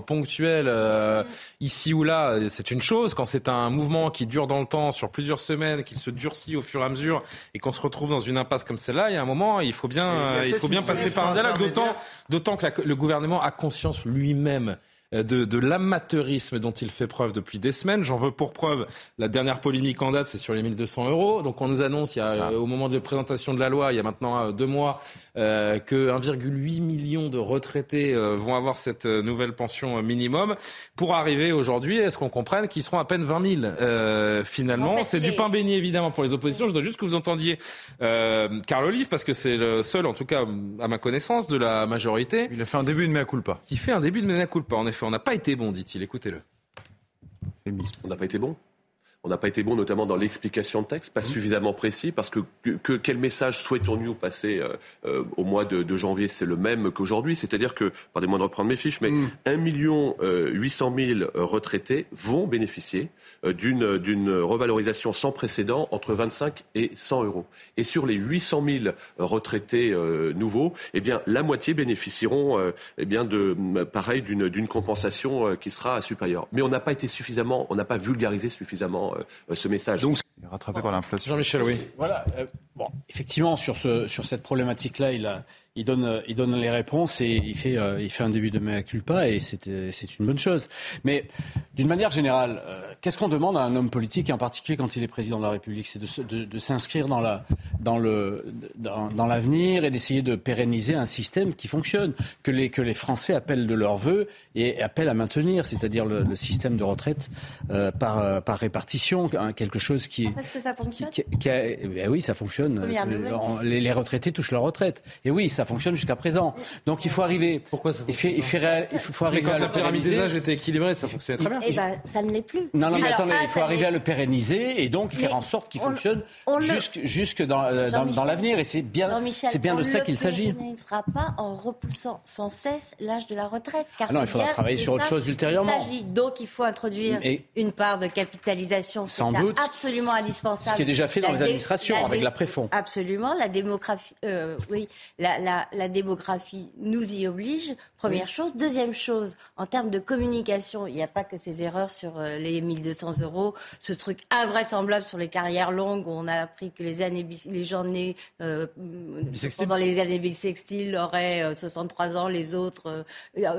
ponctuelle euh, ici ou là, c'est une chose. Quand c'est un mouvement qui dure dans le temps, sur plusieurs semaines, qu'il se durcit au fur et à mesure, et qu'on se retrouve dans une impasse comme celle-là, il y a un moment, il faut bien, il faut bien passer par un dialogue. D'autant, d'autant que la, le gouvernement a conscience lui-même de, de l'amateurisme dont il fait preuve depuis des semaines. J'en veux pour preuve la dernière polémique en date, c'est sur les 1200 euros. Donc on nous annonce, il y a, au moment de la présentation de la loi, il y a maintenant deux mois, euh, que 1,8 million de retraités euh, vont avoir cette euh, nouvelle pension minimum. Pour arriver aujourd'hui, est-ce qu'on comprenne qu'ils seront à peine 20 000 euh, finalement? C'est du pain béni évidemment pour les oppositions. Je dois juste que vous entendiez euh, Carl Olive parce que c'est le seul, en tout cas à ma connaissance, de la majorité. Il a fait un début de mea culpa. Qui fait un début de mea culpa. En effet, on n'a pas été bon, dit-il. Écoutez-le. On n'a pas été bon? On n'a pas été bon, notamment dans l'explication de texte, pas mmh. suffisamment précis, parce que, que quel message souhaitons-nous passer euh, euh, au mois de, janvier? C'est le même qu'aujourd'hui, c'est-à-dire que, pardonnez-moi de reprendre mes fiches, mais mmh. 1 million 800 000 retraités vont bénéficier euh, d'une d'une revalorisation sans précédent entre 25 et 100 euros. Et sur les 800 000 retraités euh, nouveaux, eh bien la moitié bénéficieront eh bien de pareil d'une d'une compensation qui sera supérieure. Mais on n'a pas été suffisamment, on n'a pas vulgarisé suffisamment euh, ce message. Donc, rattrapé par l'inflation. Jean-Michel, oui. Voilà. Euh, bon, effectivement, sur, ce, sur cette problématique-là, il a, il donne, il donne les réponses et il fait, euh, il fait un début de mea culpa et c'est une bonne chose. Mais d'une manière générale, euh, qu'est-ce qu'on demande à un homme politique, et en particulier quand il est président de la République? C'est de, de, de s'inscrire dans la, dans le, dans, dans l'avenir et d'essayer de pérenniser un système qui fonctionne, que les, que les Français appellent de leur vœu et appellent à maintenir, c'est-à-dire le, le, système de retraite euh, par, euh, par répartition, hein, quelque chose qui est. Parce que ça fonctionne? Qui, qui a, eh ben oui, ça fonctionne. Les, les retraités touchent leur retraite. Et oui, ça fonctionne jusqu'à présent. Donc il faut arriver. Pourquoi ça il, fait, il, fait, il faut arriver mais quand à la pyramide des âges était équilibrée, ça fonctionnait très bien. Eh ben, ça ne l'est plus. Non, non, mais attendez, il faut arriver à le pérenniser et donc faire en sorte qu'il fonctionne jusque, jusque dans, euh, dans, dans l'avenir. Et c'est bien, c'est bien de ça qu'il s'agit. On ne sera pas en repoussant sans cesse l'âge de la retraite. Car ah non, il faudra travailler sur autre chose ultérieurement. Il s'agit donc il faut introduire une part de capitalisation. Sans doute. Absolument indispensable. Ce qui est déjà fait dans les administrations avec la préfond. Absolument. La démographie, euh, oui, la, la, démographie nous y oblige, première chose. Deuxième chose, en termes de communication, il n'y a pas que ces erreurs sur euh, les 1200 euros, ce truc invraisemblable sur les carrières longues où on a appris que les, années, les gens nés euh, pendant les années bissextiles auraient 63 euh, ans, les autres,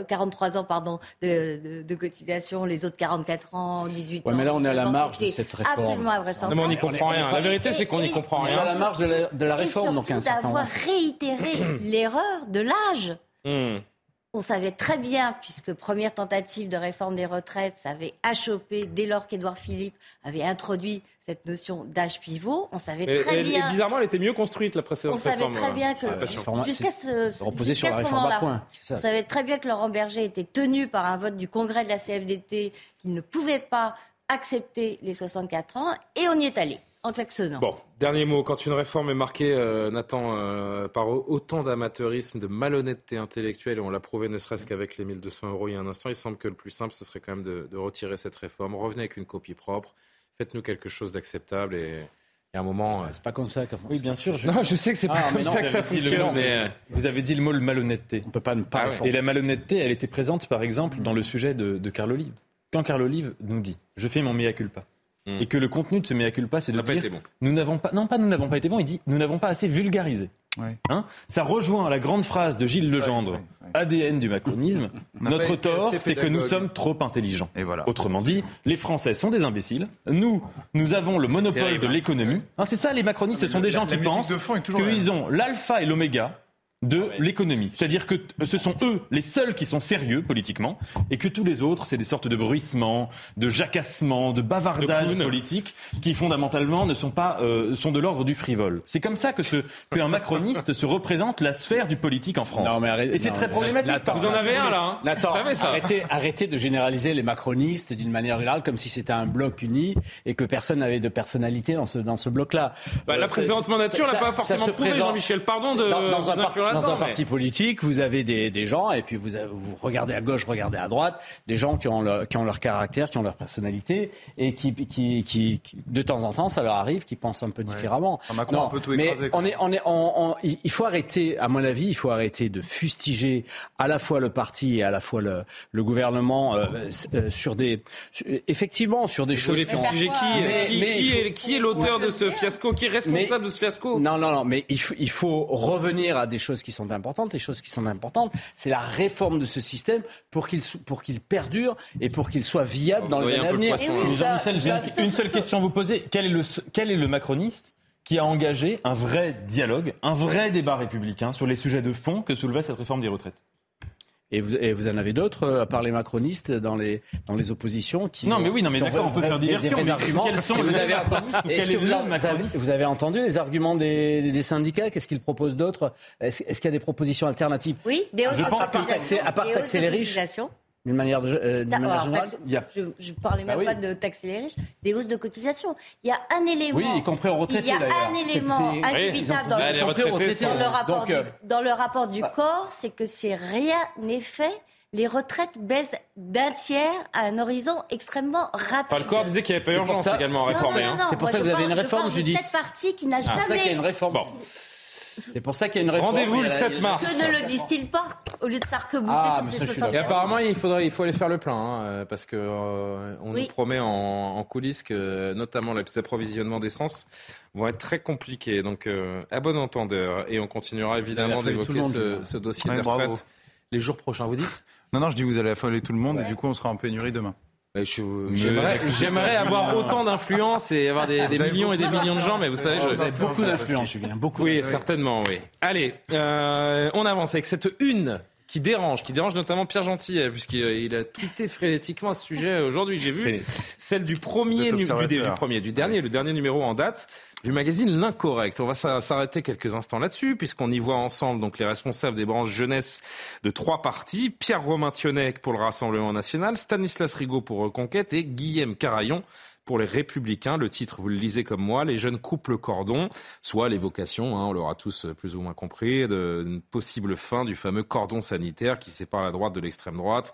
43 ans, pardon, de, de, cotisation, les autres 44 ans, 18 ouais, ans. mais là, on est à la marge de cette réforme. Absolument invraisemblable. on n'y comprend rien. La vérité, c'est qu'on n'y comprend rien. On est à la marge de la, de la réforme, et donc un certain d'avoir réitéré l'erreur de l'âge. Hmm. On savait très bien, puisque première tentative de réforme des retraites, ça avait achoppé dès lors qu'Édouard Philippe avait introduit cette notion d'âge pivot. On savait très bien. Bizarrement, elle était mieux construite la précédente réforme. On savait très bien que jusqu'à ce, jusqu ce moment-là, on savait très bien que Laurent Berger était tenu par un vote du Congrès de la CFDT qu'il ne pouvait pas accepter les 64 ans, et on y est allé. Bon, dernier mot. Quand une réforme est marquée, euh, Nathan, euh, par autant d'amateurisme, de malhonnêteté intellectuelle, et on l'a prouvé ne serait-ce qu'avec les 1200 euros il y a un instant, il semble que le plus simple, ce serait quand même de, retirer cette réforme. Revenez avec une copie propre, faites-nous quelque chose d'acceptable et. Il y a un moment. C'est pas comme ça Oui, bien sûr. Je, non, je sais que c'est pas ah, comme ça que ça fonctionne. Mais... Vous avez dit le mot malhonnêteté. On peut pas ne pas. Ah et la malhonnêteté, elle était présente, par exemple, dans le sujet de, de Carl Olive. Quand Carl Olive nous dit Je fais mon mea culpa. Mm. Et que le contenu de ce mea culpa, c'est de dire nous n'avons pas, non pas nous n'avons pas été bons, il dit nous n'avons pas assez vulgarisé. Hein? Ça rejoint la grande phrase de Gilles Legendre, ADN du macronisme. Notre tort, c'est que nous sommes trop intelligents. Et voilà. Autrement dit, les Français sont des imbéciles. Nous, nous avons le monopole de l'économie. Hein, c'est ça, les macronistes, ce sont des gens qui pensent qu'ils ont l'alpha et l'oméga de ah l'économie. C'est-à-dire que ce sont eux les seuls qui sont sérieux politiquement et que tous les autres, c'est des sortes de bruissements, de jacassements, de bavardages politiques qui fondamentalement ne sont pas euh, sont de l'ordre du frivole. C'est comme ça que ce qu'un macroniste se représente la sphère du politique en France. Non, mais arrêtez, et c'est très problématique. Vous en avez un là. Hein Vous ça. Arrêtez, arrêtez de généraliser les macronistes d'une manière générale comme si c'était un bloc uni et que personne n'avait de personnalité dans ce dans ce bloc-là. Bah, la euh, précédente mandature n'a pas forcément prouvé, Jean-Michel. Pardon de dans, dans un dans un parti politique, vous avez des, des gens, et puis vous, vous regardez à gauche, regardez à droite, des gens qui ont, leur, qui ont leur caractère, qui ont leur personnalité, et qui, qui, qui, de temps en temps, ça leur arrive, qui pensent un peu différemment. non, un peu tout mais on est, on est, on, il faut arrêter, à mon avis, il faut arrêter de fustiger à la fois le parti et à la fois le, le gouvernement euh, euh, sur des, effectivement, sur des choses. Qui, qui, mais, qui, est, qui est l'auteur de ce fiasco Qui est responsable de ce fiasco? Non, non, non, mais il faut revenir à des choses choses qui sont importantes. Les choses qui sont importantes, c'est la réforme de ce système pour qu'il pour qu'il perdure et pour qu'il soit viable dans. Jean-Michel, j'ai une seule question à vous poser. Quel est le, quel est le macroniste qui a engagé un vrai dialogue, un vrai débat républicain sur les sujets de fond que soulevait cette réforme des retraites? Et vous, et vous, en avez d'autres, euh, à part les macronistes, dans les, dans les oppositions qui. Non, mais oui, non, mais d'accord, on peut faire diversion. Mais arguments. Quels sont vous avez entendu, vous, avez, entendu les arguments des, des syndicats? Qu'est-ce qu'ils proposent d'autres? Est-ce qu'il y a des propositions alternatives? Oui, des hausses Je pense que, à part taxer les riches d'une manière, de, euh, manière générale Je ne parlais même bah pas de taxer les riches, des hausses de cotisation. Il y a un élément. Oui, y compris aux retraités. Il y a un élément indubitable dans, le, rapport du, dans le rapport du corps, c'est que si rien n'est fait, les retraites baissent d'un tiers à un horizon extrêmement rapide. Enfin, le corps disait qu'il n'y avait pas urgence également à réformer. Hein. C'est pour ça que vous avez une réforme, Judith. Cette partie qui n'a jamais. C'est ça qu'il y a une réforme. Bon. C'est pour ça qu'il y a une réforme. Rendez-vous le 7 mars. Que ne le disent-ils pas au lieu de s'arc-bouter ah, sur ces 60 Et apparemment, il faudrait, il faut aller faire le plein, hein, euh, parce que euh, on nous promet en, coulisses que, notamment, les approvisionnements d'essence vont être très compliqués. Donc, euh, à bon entendeur, et on continuera évidemment d'évoquer ce, ce, dossier de retraite les jours prochains. Vous dites? Non, non, je dis vous allez affoler tout le monde, et du coup, on sera en pénurie demain. J'aimerais avoir autant d'influence et avoir des, millions et des millions de gens, mais vous savez, je... beaucoup d'influence, Julien. Beaucoup. Oui, certainement, oui. Allez, euh, on avance avec cette une qui dérange, qui dérange notamment Pierre Gentil, puisqu'il a tweeté frénétiquement à ce sujet aujourd'hui. J'ai vu celle du premier, du, du, premier, du dernier, le dernier numéro en date du magazine L'Incorrect. On va s'arrêter quelques instants là-dessus, puisqu'on y voit ensemble donc les responsables des branches jeunesse de trois partis Pierre Romain Thionnet pour le Rassemblement National, Stanislas Rigaud pour Reconquête et Guillaume Carayon pour les Républicains. Le titre, vous le lisez comme moi, les jeunes coupent le cordon, soit l'évocation, hein, on l'aura tous plus ou moins compris, d'une possible fin du fameux cordon sanitaire qui sépare la droite de l'extrême droite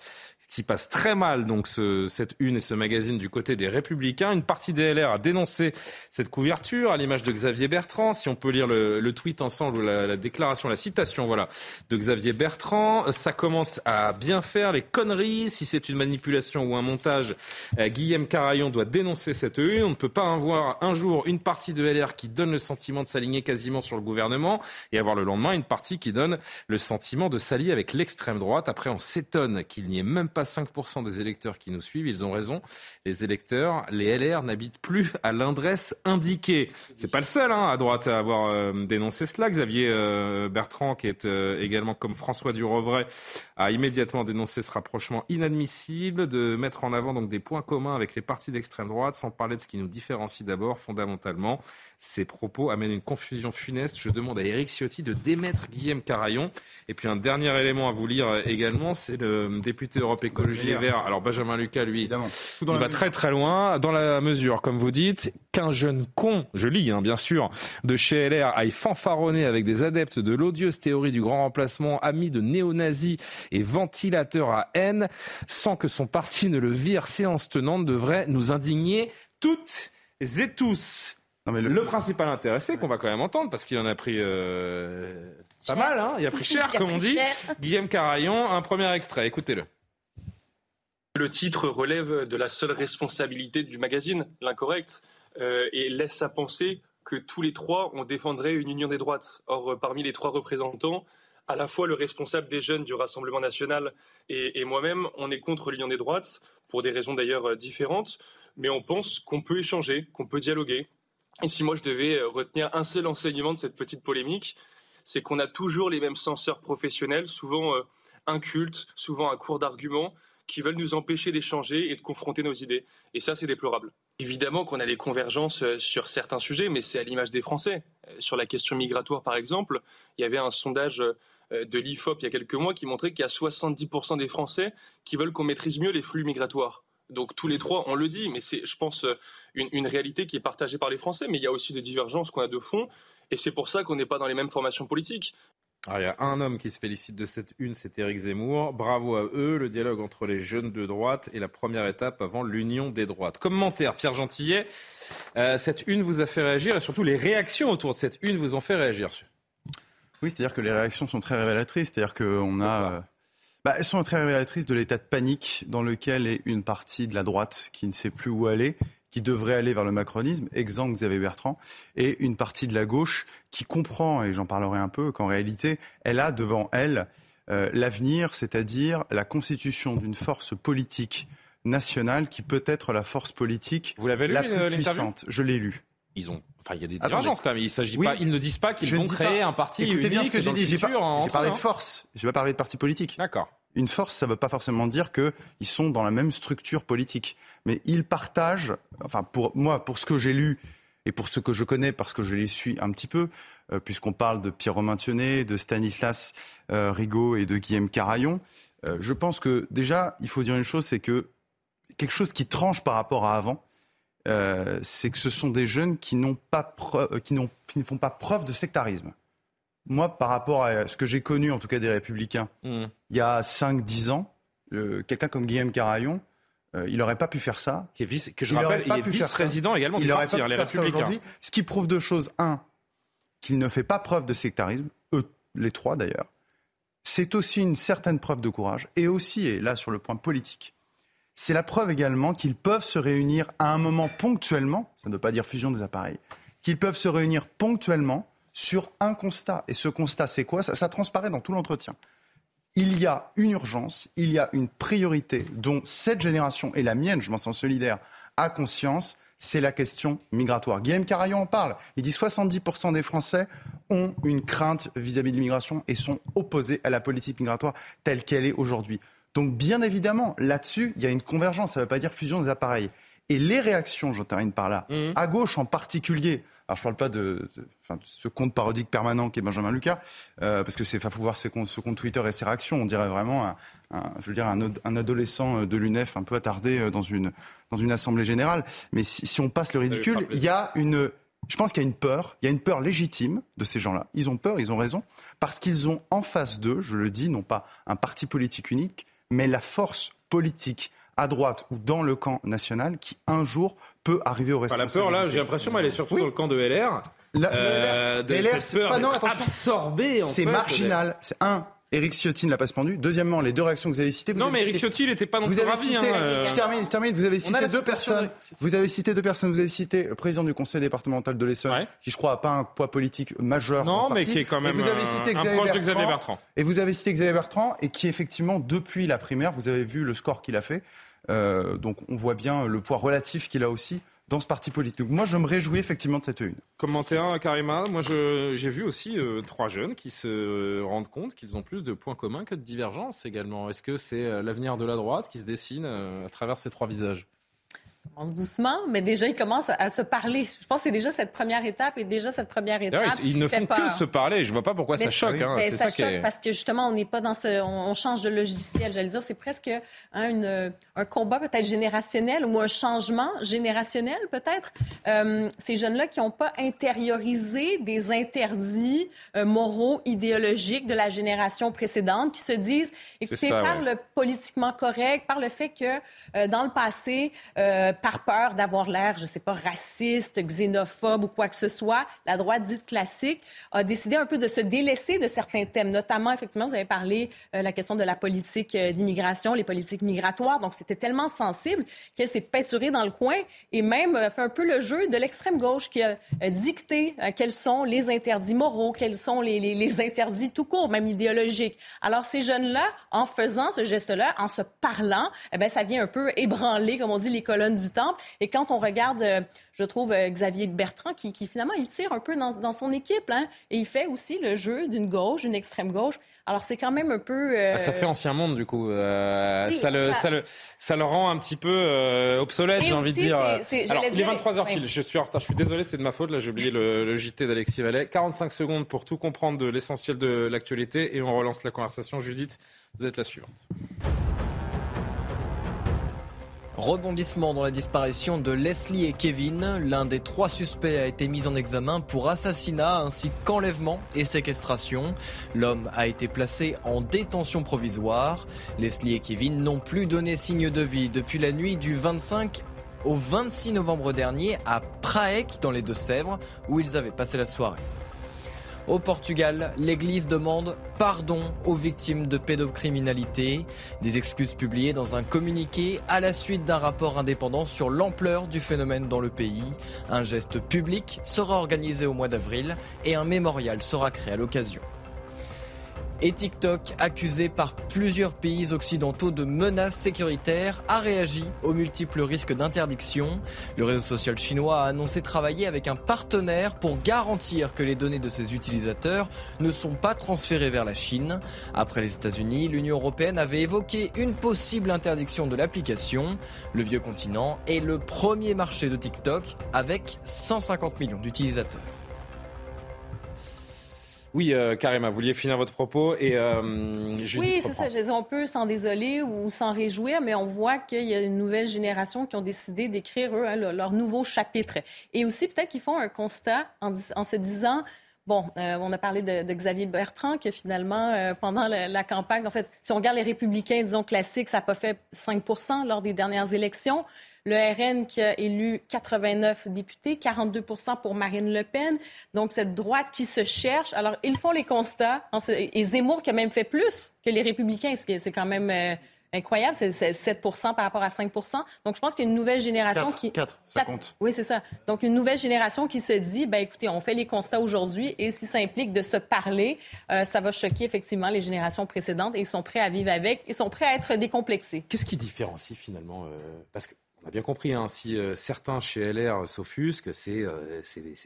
qui passe très mal, donc ce, cette une et ce magazine du côté des Républicains. Une partie des LR a dénoncé cette couverture, à l'image de Xavier Bertrand. Si on peut lire le, le tweet ensemble, la, la, déclaration, la citation, voilà, de Xavier Bertrand, ça commence à bien faire les conneries. Si c'est une manipulation ou un montage, euh, Guillaume Carayon doit dénoncer cette une. On ne peut pas avoir un jour une partie de LR qui donne le sentiment de s'aligner quasiment sur le gouvernement et avoir le lendemain une partie qui donne le sentiment de s'allier avec l'extrême droite. Après, on s'étonne qu'il n'y ait même pas 5% des électeurs qui nous suivent. Ils ont raison. Les électeurs, les LR n'habitent plus à l'adresse indiquée. C'est pas le seul hein, à droite à avoir euh, dénoncé cela. Xavier euh, Bertrand, qui est euh, également comme François Durovray, a immédiatement dénoncé ce rapprochement inadmissible de mettre en avant donc des points communs avec les partis d'extrême droite, sans parler de ce qui nous différencie d'abord fondamentalement. Ces propos amènent une confusion funeste. Je demande à Éric Ciotti de démettre Guillaume Carayon. Et puis un dernier élément à vous lire également, c'est le député Europe Écologie Les Verts. Alors Benjamin Lucas, lui, il va très très loin, dans la mesure, comme vous dites, qu'un jeune con, je lis hein, bien sûr, de chez LR aille fanfaronner avec des adeptes de l'odieuse théorie du grand remplacement, amis de néo-nazis et ventilateur à haine, sans que son parti ne le vire séance tenante, devrait nous indigner toutes et tous le... principal intéressé qu'on va quand même entendre, parce qu'il en a pris euh, pas mal, hein. Il a pris cher, comme on dit, Guillaume Carayon, un premier extrait, écoutez-le. Le titre relève de la seule responsabilité du magazine, l'incorrect, euh, et laisse à penser que tous les trois, on défendrait une union des droites. Or, parmi les trois représentants, à la fois le responsable des jeunes du Rassemblement national et, et moi-même, on est contre l'union des droites, pour des raisons d'ailleurs différentes, mais on pense qu'on peut échanger, qu'on peut dialoguer, et si moi je devais euh, retenir un seul enseignement de cette petite polémique, c'est qu'on a toujours les mêmes censeurs professionnels, souvent euh, incultes, souvent à court d'arguments, qui veulent nous empêcher d'échanger et de confronter nos idées. Et ça, c'est déplorable. Évidemment qu'on a des convergences euh, sur certains sujets, mais c'est à l'image des Français. Sur la question migratoire, par exemple, il y avait un sondage de l'IFOP il y a quelques mois qui montrait qu'il y a 70% des Français qui veulent qu'on maîtrise mieux les flux migratoires. Donc tous les trois, on le dit, mais c'est, je pense, euh, une, réalité qui est partagée par les Français. Mais il y a aussi des divergences qu'on a de fond, et c'est pour ça qu'on n'est pas dans les mêmes formations politiques. Alors, il y a un homme qui se félicite de cette une, c'est Éric Zemmour. Bravo à eux. Le dialogue entre les jeunes de droite est la première étape avant l'union des droites. Commentaire, Pierre Gentillet. Euh, cette une vous a fait réagir et surtout les réactions autour de cette une vous ont fait réagir. Oui, c'est-à-dire que les réactions sont très révélatrices. C'est-à-dire qu'on a bah, Elles sont très révélatrices de l'état de panique dans lequel est une partie de la droite qui ne sait plus où aller, qui devrait aller vers le macronisme, exemple Xavier Bertrand, et une partie de la gauche qui comprend, et j'en parlerai un peu, qu'en réalité, elle a devant elle euh, l'avenir, c'est-à-dire la constitution d'une force politique nationale qui peut être la force politique Vous l'avez lu, la euh, plus puissante. Je l'ai lu. Ils ont, enfin, il y a des divergences quand même. Il s'agit Oui. pas, ils ne disent pas qu'ils Je vont créer pas- un parti Écoutez bien ce que unique j'ai dit. J'ai j'ai parlé de hein. force. J'ai pas parlé de parti politique. D'accord. Une force, ça ne veut pas forcément dire qu'ils sont dans la même structure politique. Mais ils partagent, enfin pour moi, pour ce que j'ai lu et pour ce que je connais, parce que je les suis un petit peu, euh, puisqu'on parle de Pierre-Romain Thionnet, de Stanislas euh, Rigaud et de Guillaume Carayon, euh, je pense que déjà, il faut dire une chose, c'est que quelque chose qui tranche par rapport à avant, euh, c'est que ce sont des jeunes qui, n'ont pas euh, qui, n'ont- qui ne font pas preuve de sectarisme. Moi, par rapport à ce que j'ai connu, en tout cas des républicains, Hmm. il y a 5-10 ans, euh, quelqu'un comme Guillaume Carayon, euh, il n'aurait pas pu faire ça. Qui est vice- que je Il rappelle, il est vice-président également Il du parti, pas hein, pu les faire ça Républicains. aujourd'hui. Ce qui prouve deux choses. Un, qu'il ne fait pas preuve de sectarisme, eux, les trois d'ailleurs. C'est aussi une certaine preuve de courage. Et aussi, et là sur le point politique, c'est la preuve également qu'ils peuvent se réunir à un moment ponctuellement, ça ne veut pas dire fusion des appareils, qu'ils peuvent se réunir ponctuellement sur un constat. Et ce constat, c'est quoi? Ça, ça transparaît dans tout l'entretien. Il y a une urgence, il y a une priorité dont cette génération et la mienne, je m'en sens solidaire, a conscience, c'est la question migratoire. Guillaume Carayon en parle. Il dit 70% des Français ont une crainte vis-à-vis de l'immigration et sont opposés à la politique migratoire telle qu'elle est aujourd'hui. Donc bien évidemment, là-dessus, il y a une convergence. Ça ne veut pas dire fusion des appareils. Et les réactions, je termine par là, à gauche en particulier, alors je ne parle pas de, de- enfin, de ce compte parodique permanent qui est Benjamin Lucas, euh, parce que c'est, faut voir ses comptes, ce compte Twitter et ses réactions, on dirait vraiment un, un- je veux dire, un, ad- un adolescent euh, de l'UNEF un peu attardé euh, dans une, dans une assemblée générale. Mais si, si on passe le ridicule, il y a une, je pense qu'il y a une peur, il y a une peur légitime de ces gens-là. Ils ont peur, ils ont raison, parce qu'ils ont en face d'eux, je le dis, non pas un parti politique unique, mais la force politique à droite ou dans le camp national qui un jour peut arriver au Enfin, la responsabilités. peur, là, j'ai l'impression, elle est surtout dans le camp de LR. La- Euh, LR, cette c'est pas- non, attention. absorbé, C'est marginal. C'est un. Éric Ciotti ne l'a pas suspendu. Deuxièmement, les deux réactions que vous avez citées. Vous Non, avez mais Éric cité- Ciotti, il n'était pas non vous plus avez ravi. cité, hein, euh. Je termine, je termine. Vous avez cité deux personnes. Vous avez cité deux personnes. Vous avez cité le président du conseil départemental de l'Essonne, qui je crois n'a pas un poids politique majeur. Non, dans ce mais parti. qui est quand Et même vous avez un- cité un Xavier proche de Xavier Bertrand. Et vous avez cité Xavier Bertrand et qui effectivement depuis la primaire, vous avez vu le score qu'il a fait. Euh, donc on voit bien le poids relatif qu'il a aussi dans ce parti politique. Moi je me réjouis effectivement de cette une. Commentaire, Karima. Moi, j'ai vu aussi euh, trois jeunes qui se rendent compte qu'ils ont plus de points communs que de divergences également. Est-ce que c'est euh, l'avenir de la droite qui se dessine euh, à travers ces trois visages? Commence doucement, mais déjà, ils commencent à se parler. Je pense que c'est déjà cette première étape et déjà cette première étape. D'ailleurs, ils, ne font peur. que se parler. Je vois pas pourquoi Mais ça choque. hein. mais ça ça, choque est. parce que justement, on n'est pas dans ce. On, on change de logiciel. J'allais dire, c'est presque hein, une- un combat peut-être générationnel ou un changement générationnel peut-être. Euh, ces jeunes-là qui n'ont pas intériorisé des interdits euh, moraux, idéologiques de la génération précédente, qui se disent, écoutez, ça, par ouais. le politiquement correct, par le fait que euh, dans le passé, par peur d'avoir l'air, je sais pas, raciste, xénophobe ou quoi que ce soit, la droite dite classique a décidé un peu de se délaisser de certains thèmes, notamment, effectivement, vous avez parlé euh, la question de la politique euh, d'immigration, les politiques migratoires, donc c'était tellement sensible qu'elle s'est peinturée dans le coin et même euh, fait un peu le jeu de l'extrême gauche qui a euh, dicté quels sont les interdits moraux, quels sont les, interdits tout court, même idéologiques. Alors ces jeunes-là, en faisant ce geste-là, en se parlant, eh ben ça vient un peu ébranler, comme on dit, les colonnes du temple. Et quand on regarde, euh, je trouve, euh, Xavier Bertrand, qui, qui finalement, il tire un peu dans, dans son équipe, hein, et il fait aussi le jeu d'une gauche, d'une extrême gauche. Alors c'est quand même un peu... euh, Ah, Ça fait ancien monde du coup. Euh, Oui, ça, le, ça- ça, le, ça le rend un petit peu euh, obsolète, j'ai envie de dire. Alors, j'allais il est dire- 23h ouais. pile, je suis en retard, je suis désolé, c'est de ma faute, là j'ai oublié le, le JT d'Alexis Vallet. 45 secondes pour tout comprendre de l'essentiel de l'actualité et on relance la conversation. Judith, vous êtes la suivante. Rebondissement dans la disparition de Leslie et Kevin. L'un des trois suspects a été mis en examen pour assassinat ainsi qu'enlèvement et séquestration. L'homme a été placé en détention provisoire. Leslie et Kevin n'ont plus donné signe de vie depuis la nuit du 25 au 26 novembre dernier à Praek dans les Deux-Sèvres où ils avaient passé la soirée. Au Portugal, l'Église demande pardon aux victimes de pédocriminalité. Des excuses publiées dans un communiqué à la suite d'un rapport indépendant sur l'ampleur du phénomène dans le pays. Un geste public sera organisé au mois d'avril et un mémorial sera créé à l'occasion et TikTok, accusé par plusieurs pays occidentaux de menaces sécuritaires, a réagi aux multiples risques d'interdiction. Le réseau social chinois a annoncé travailler avec un partenaire pour garantir que les données de ses utilisateurs ne sont pas transférées vers la Chine. Après les États-Unis, l'Union européenne avait évoqué une possible interdiction de l'application. Le vieux continent est le premier marché de TikTok avec 150 millions d'utilisateurs. Oui, euh, Karima, vous vouliez finir votre propos et euh, Oui, c'est ça. Je dis, on peut s'en désoler ou s'en réjouir, mais on voit qu'il y a une nouvelle génération qui ont décidé d'écrire eux, hein, leur nouveau chapitre. Et aussi, peut-être qu'ils font un constat en, se disant Bon, euh, on a parlé de, Xavier Bertrand, que finalement, euh, pendant la, la, campagne, en fait, si on regarde les républicains, disons classiques, ça n'a pas fait 5% lors des dernières élections. Le RN qui a élu 89 députés, 42% pour Marine Le Pen. Donc, cette droite qui se cherche. Alors, ils font les constats. Et Zemmour qui a même fait plus que les républicains, ce qui c'est quand même... Euh, incroyable, c'est 7 par rapport à 5 Donc, je pense qu'il y a une nouvelle génération qui... 4, ça compte. Oui, c'est ça. Donc, une nouvelle génération qui se dit, ben écoutez, on fait les constats aujourd'hui et si ça implique de se parler, euh, ça va choquer effectivement les générations précédentes et ils sont prêts à vivre avec, ils sont prêts à être décomplexés. Qu'est-ce qui différencie finalement euh, Parce que on a bien compris, hein, si euh, certains chez LR s'offusquent, c'est euh,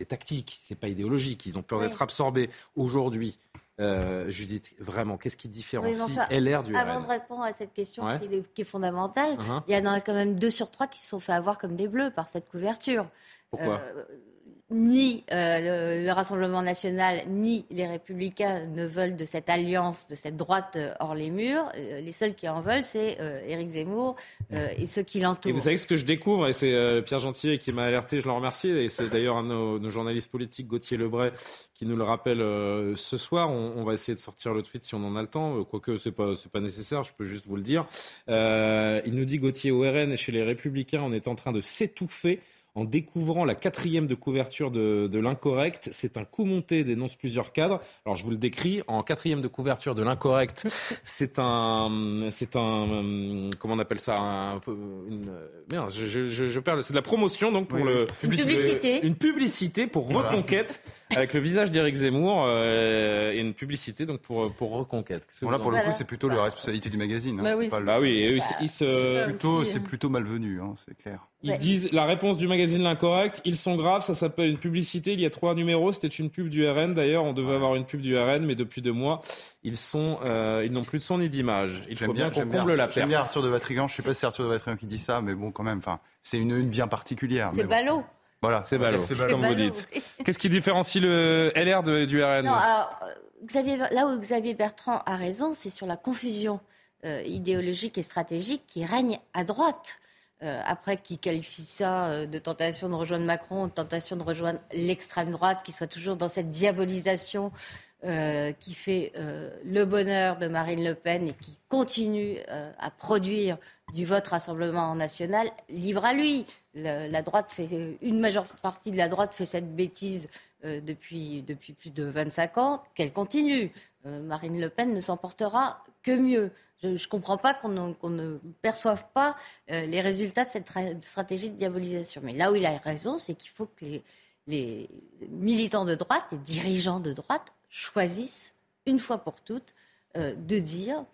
tactique, c'est pas idéologique. Ils ont peur d'être absorbés. Aujourd'hui, euh, Judith, vraiment, qu'est-ce qui différencie LR du RN Avant de répondre à cette question qui, est, fondamentale, uh-huh. il y en a quand même deux sur trois qui se sont fait avoir comme des bleus par cette couverture. Pourquoi? Ni euh, le, Rassemblement national, ni les Républicains ne veulent de cette alliance, de cette droite euh, hors les murs. Euh, les seuls qui en veulent, c'est Éric Zemmour et ceux qui l'entourent. Et vous savez ce que je découvre, et c'est Pierre Gentil qui m'a alerté, je le remercie, et c'est d'ailleurs un de nos, journalistes politiques, Gauthier Lebray, qui nous le rappelle ce soir. On, va essayer de sortir le tweet si on en a le temps, quoique ce n'est pas, pas nécessaire, je peux juste vous le dire. il nous dit, Gauthier, au RN et chez les Républicains, on est en train de s'étouffer en découvrant la quatrième de couverture de, l'incorrect. C'est un coup monté, dénonce plusieurs cadres. Alors je vous le décris. En quatrième de couverture de l'incorrect, c'est un, c'est un, comment on appelle ça un, une, Merde, je, je, je perds. C'est de la promotion donc pour le une publicité. Une publicité pour Reconquête avec le visage d'Éric Zemmour euh, et une publicité donc pour pour Reconquête. Bon, là pour le coup c'est plutôt la responsabilité du magazine. Hein, bah oui, Ah oui, c'est plutôt c'est plutôt malvenu, hein, c'est clair. Ils disent la réponse du magazine l'incorrect, ils sont graves, ça s'appelle une publicité, il y a trois numéros, c'était une pub du RN d'ailleurs, on devait avoir une pub du RN, mais depuis deux mois, ils sont, euh, ils n'ont plus de son ni d'image. Il faut bien, qu'on comble la perte. J'aime bien Arthur de Vatrigan, je sais pas si c'est Arthur de Vatrigan qui dit ça, mais bon quand même, enfin, c'est une une bien particulière. C'est ballot. Voilà, c'est ballot, comme vous dites. Qu'est-ce qui différencie le LR du RN non, alors, Xavier, Là où Xavier Bertrand a raison, c'est sur la confusion euh, idéologique et stratégique qui règne à droite. Euh, après qui qualifie ça euh, de tentation de rejoindre Macron, de tentation de rejoindre l'extrême droite, qui soit toujours dans cette diabolisation euh, qui fait le bonheur de Marine Le Pen et qui continue à produire du vote Rassemblement national, libre à lui. La, droite fait, une majeure partie de la droite fait cette bêtise depuis, depuis plus de 25 ans, qu'elle continue. Marine Le Pen ne s'en portera que mieux. Je ne comprends pas qu'on ne, perçoive pas euh, les résultats de cette stratégie de diabolisation. Mais là où il a raison, c'est qu'il faut que les, militants de droite, les dirigeants de droite, choisissent une fois pour toutes euh, de dire,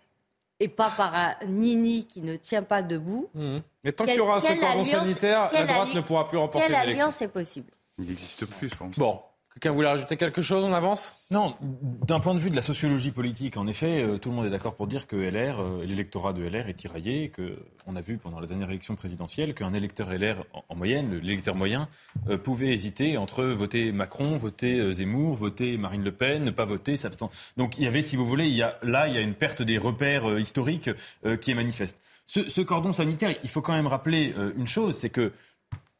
et pas par un nini qui ne tient pas debout. Mmh. Mais tant qu'il y aura ce cordon sanitaire, la droite ne pourra plus remporter l'élection. Quelle alliance est possible? Il n'existe plus, je pense. Bon, Quelqu'un voulait rajouter quelque chose On avance? Non, d'un point de vue de la sociologie politique, en effet, euh, tout le monde est d'accord pour dire que LR, euh, l'électorat de LR est tiraillé, que on a vu pendant la dernière élection présidentielle qu'un électeur LR en, moyenne, l'électeur moyen, euh, pouvait hésiter entre voter Macron, voter Zemmour, voter Marine Le Pen, ne pas voter, s'abstenir. Donc il y avait, si vous voulez, là il y a une perte des repères historiques qui est manifeste. Ce, cordon sanitaire, il faut quand même rappeler une chose, c'est que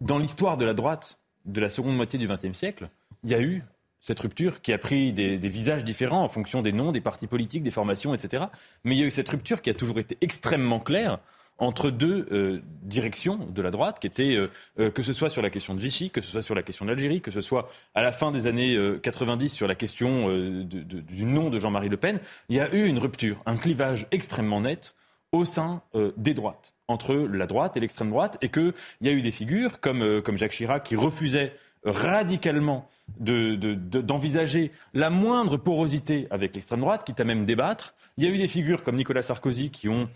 dans l'histoire de la droite de la seconde moitié du XXe siècle, il y a eu cette rupture qui a pris des, visages différents en fonction des noms, des partis politiques, des formations, etc. Mais il y a eu cette rupture qui a toujours été extrêmement claire entre deux euh, directions de la droite, qui étaient, euh, euh, que ce soit sur la question de Vichy, que ce soit sur la question d'Algérie, que ce soit à la fin des années 90 sur la question du nom de Jean-Marie Le Pen, il y a eu une rupture, un clivage extrêmement net au sein des droites, entre la droite et l'extrême droite, et qu'il y a eu des figures comme, comme Jacques Chirac qui refusaient radicalement d'envisager de, la moindre porosité avec l'extrême droite, quitte à même débattre. Il y a eu des figures comme Nicolas Sarkozy qui ont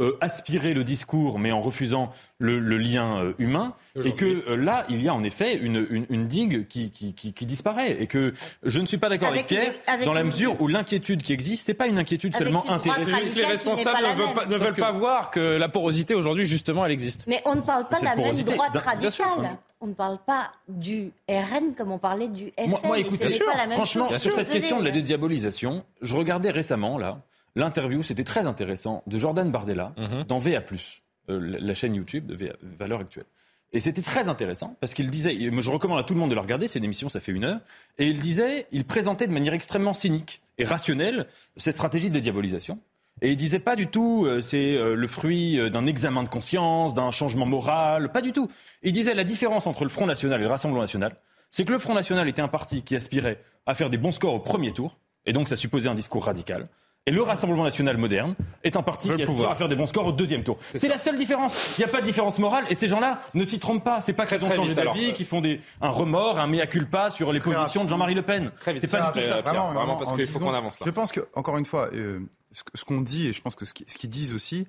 euh, aspirer le discours, mais en refusant le, lien euh, humain, et que euh, là, il y a en effet une, une, digue qui, qui, qui, disparaît, et que je ne suis pas d'accord avec, Pierre dans la mesure où l'inquiétude qui existe, n'est pas une inquiétude seulement intéressée. les responsables ne veulent, pas, voir que la porosité aujourd'hui, justement, elle existe. Mais on ne parle pas de la même droite radicale. On ne parle pas du RN comme on parlait du FN. Moi, écoutez, franchement, sur cette question de la dédiabolisation, je regardais récemment, là, l'interview, c'était très intéressant, de Jordan Bardella mhm. dans VA+, euh, la chaîne YouTube de VA, Valeur Actuelle. Et c'était très intéressant parce qu'il disait, je recommande à tout le monde de le regarder, c'est une émission, ça fait une heure, et il disait, il présentait de manière extrêmement cynique et rationnelle cette stratégie de diabolisation. Et il disait pas du tout, euh, c'est euh, le fruit d'un examen de conscience, d'un changement moral, pas du tout. Il disait la différence entre le Front National et le Rassemblement National, c'est que le Front National était un parti qui aspirait à faire des bons scores au premier tour, et donc ça supposait un discours radical. Et le Rassemblement national moderne est un parti qui aspire à faire des bons scores au deuxième tour. C'est la seule différence. Il n'y a pas de différence morale et ces gens-là ne s'y trompent pas. C'est pas qu'ils ont changé d'avis, qu'ils font des, un remords, un mea culpa sur les positions de Jean-Marie Le Pen. C'est pas du tout ça. Vraiment, parce qu'il faut qu'on avance là. Je pense que, encore une fois, euh, ce qu'on dit, et je pense que ce qu'ils disent aussi,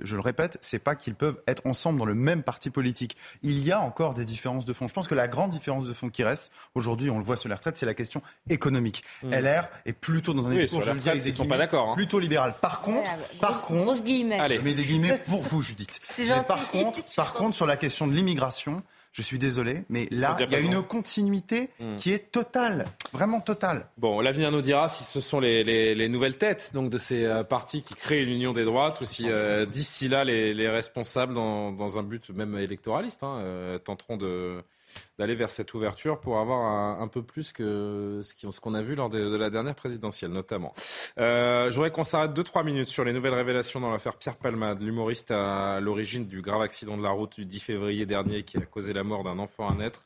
je le répète, c'est pas qu'ils peuvent être ensemble dans le même parti politique. Il y a encore des différences de fond. Je pense que la grande différence de fond qui reste, aujourd'hui, on le voit sur les retraites, c'est la question économique. Hmm. LR est plutôt dans un discours, je ils sont pas d'accord, hein. plutôt libéral. Par contre, par contre, guillemets. Allez. mais des guillemets pour vous, Judith. C'est gentil. par contre, par contre, sur la question de l'immigration, je suis désolé, mais là, il y a une continuité hmm. qui est totale, vraiment totale. Bon, l'avenir nous dira si ce sont les, nouvelles têtes donc de ces euh, partis qui créent l'union des droites ou si euh, d'ici là les, responsables, dans, un but même électoraliste, hein, euh, tenteront de d'aller vers cette ouverture pour avoir un, peu plus que ce qu'on a vu lors de, la dernière présidentielle, notamment. Euh, je voudrais qu'on s'arrête 2-3 minutes sur les nouvelles révélations dans l'affaire Pierre Palmade, l'humoriste à l'origine du grave accident de la route du 10 février dernier qui a causé la mort d'un enfant à naître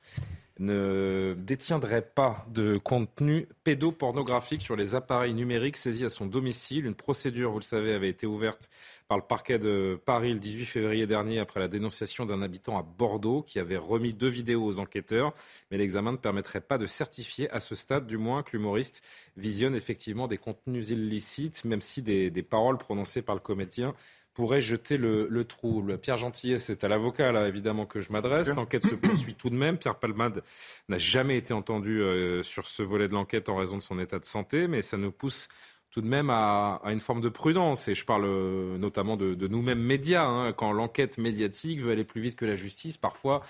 ne détiendrait pas de contenu pédopornographique sur les appareils numériques saisis à son domicile. Une procédure, vous le savez, avait été ouverte par le parquet de Paris le 18 février dernier après la dénonciation d'un habitant à Bordeaux qui avait remis deux vidéos aux enquêteurs. Mais l'examen ne permettrait pas de certifier à ce stade, du moins, que l'humoriste visionne effectivement des contenus illicites, même si des, des paroles prononcées par le comédien pourrait jeter le, le trou. Pierre Gentillet, c'est à l'avocat, là, évidemment, que je m'adresse. L'enquête se poursuit tout de même. Pierre Palmade n'a jamais été entendu euh, sur ce volet de l'enquête en raison de son état de santé, mais ça nous pousse tout de même à, à une forme de prudence. Et je parle euh, notamment de, de nous-mêmes médias. Hein. Quand l'enquête médiatique veut aller plus vite que la justice, parfois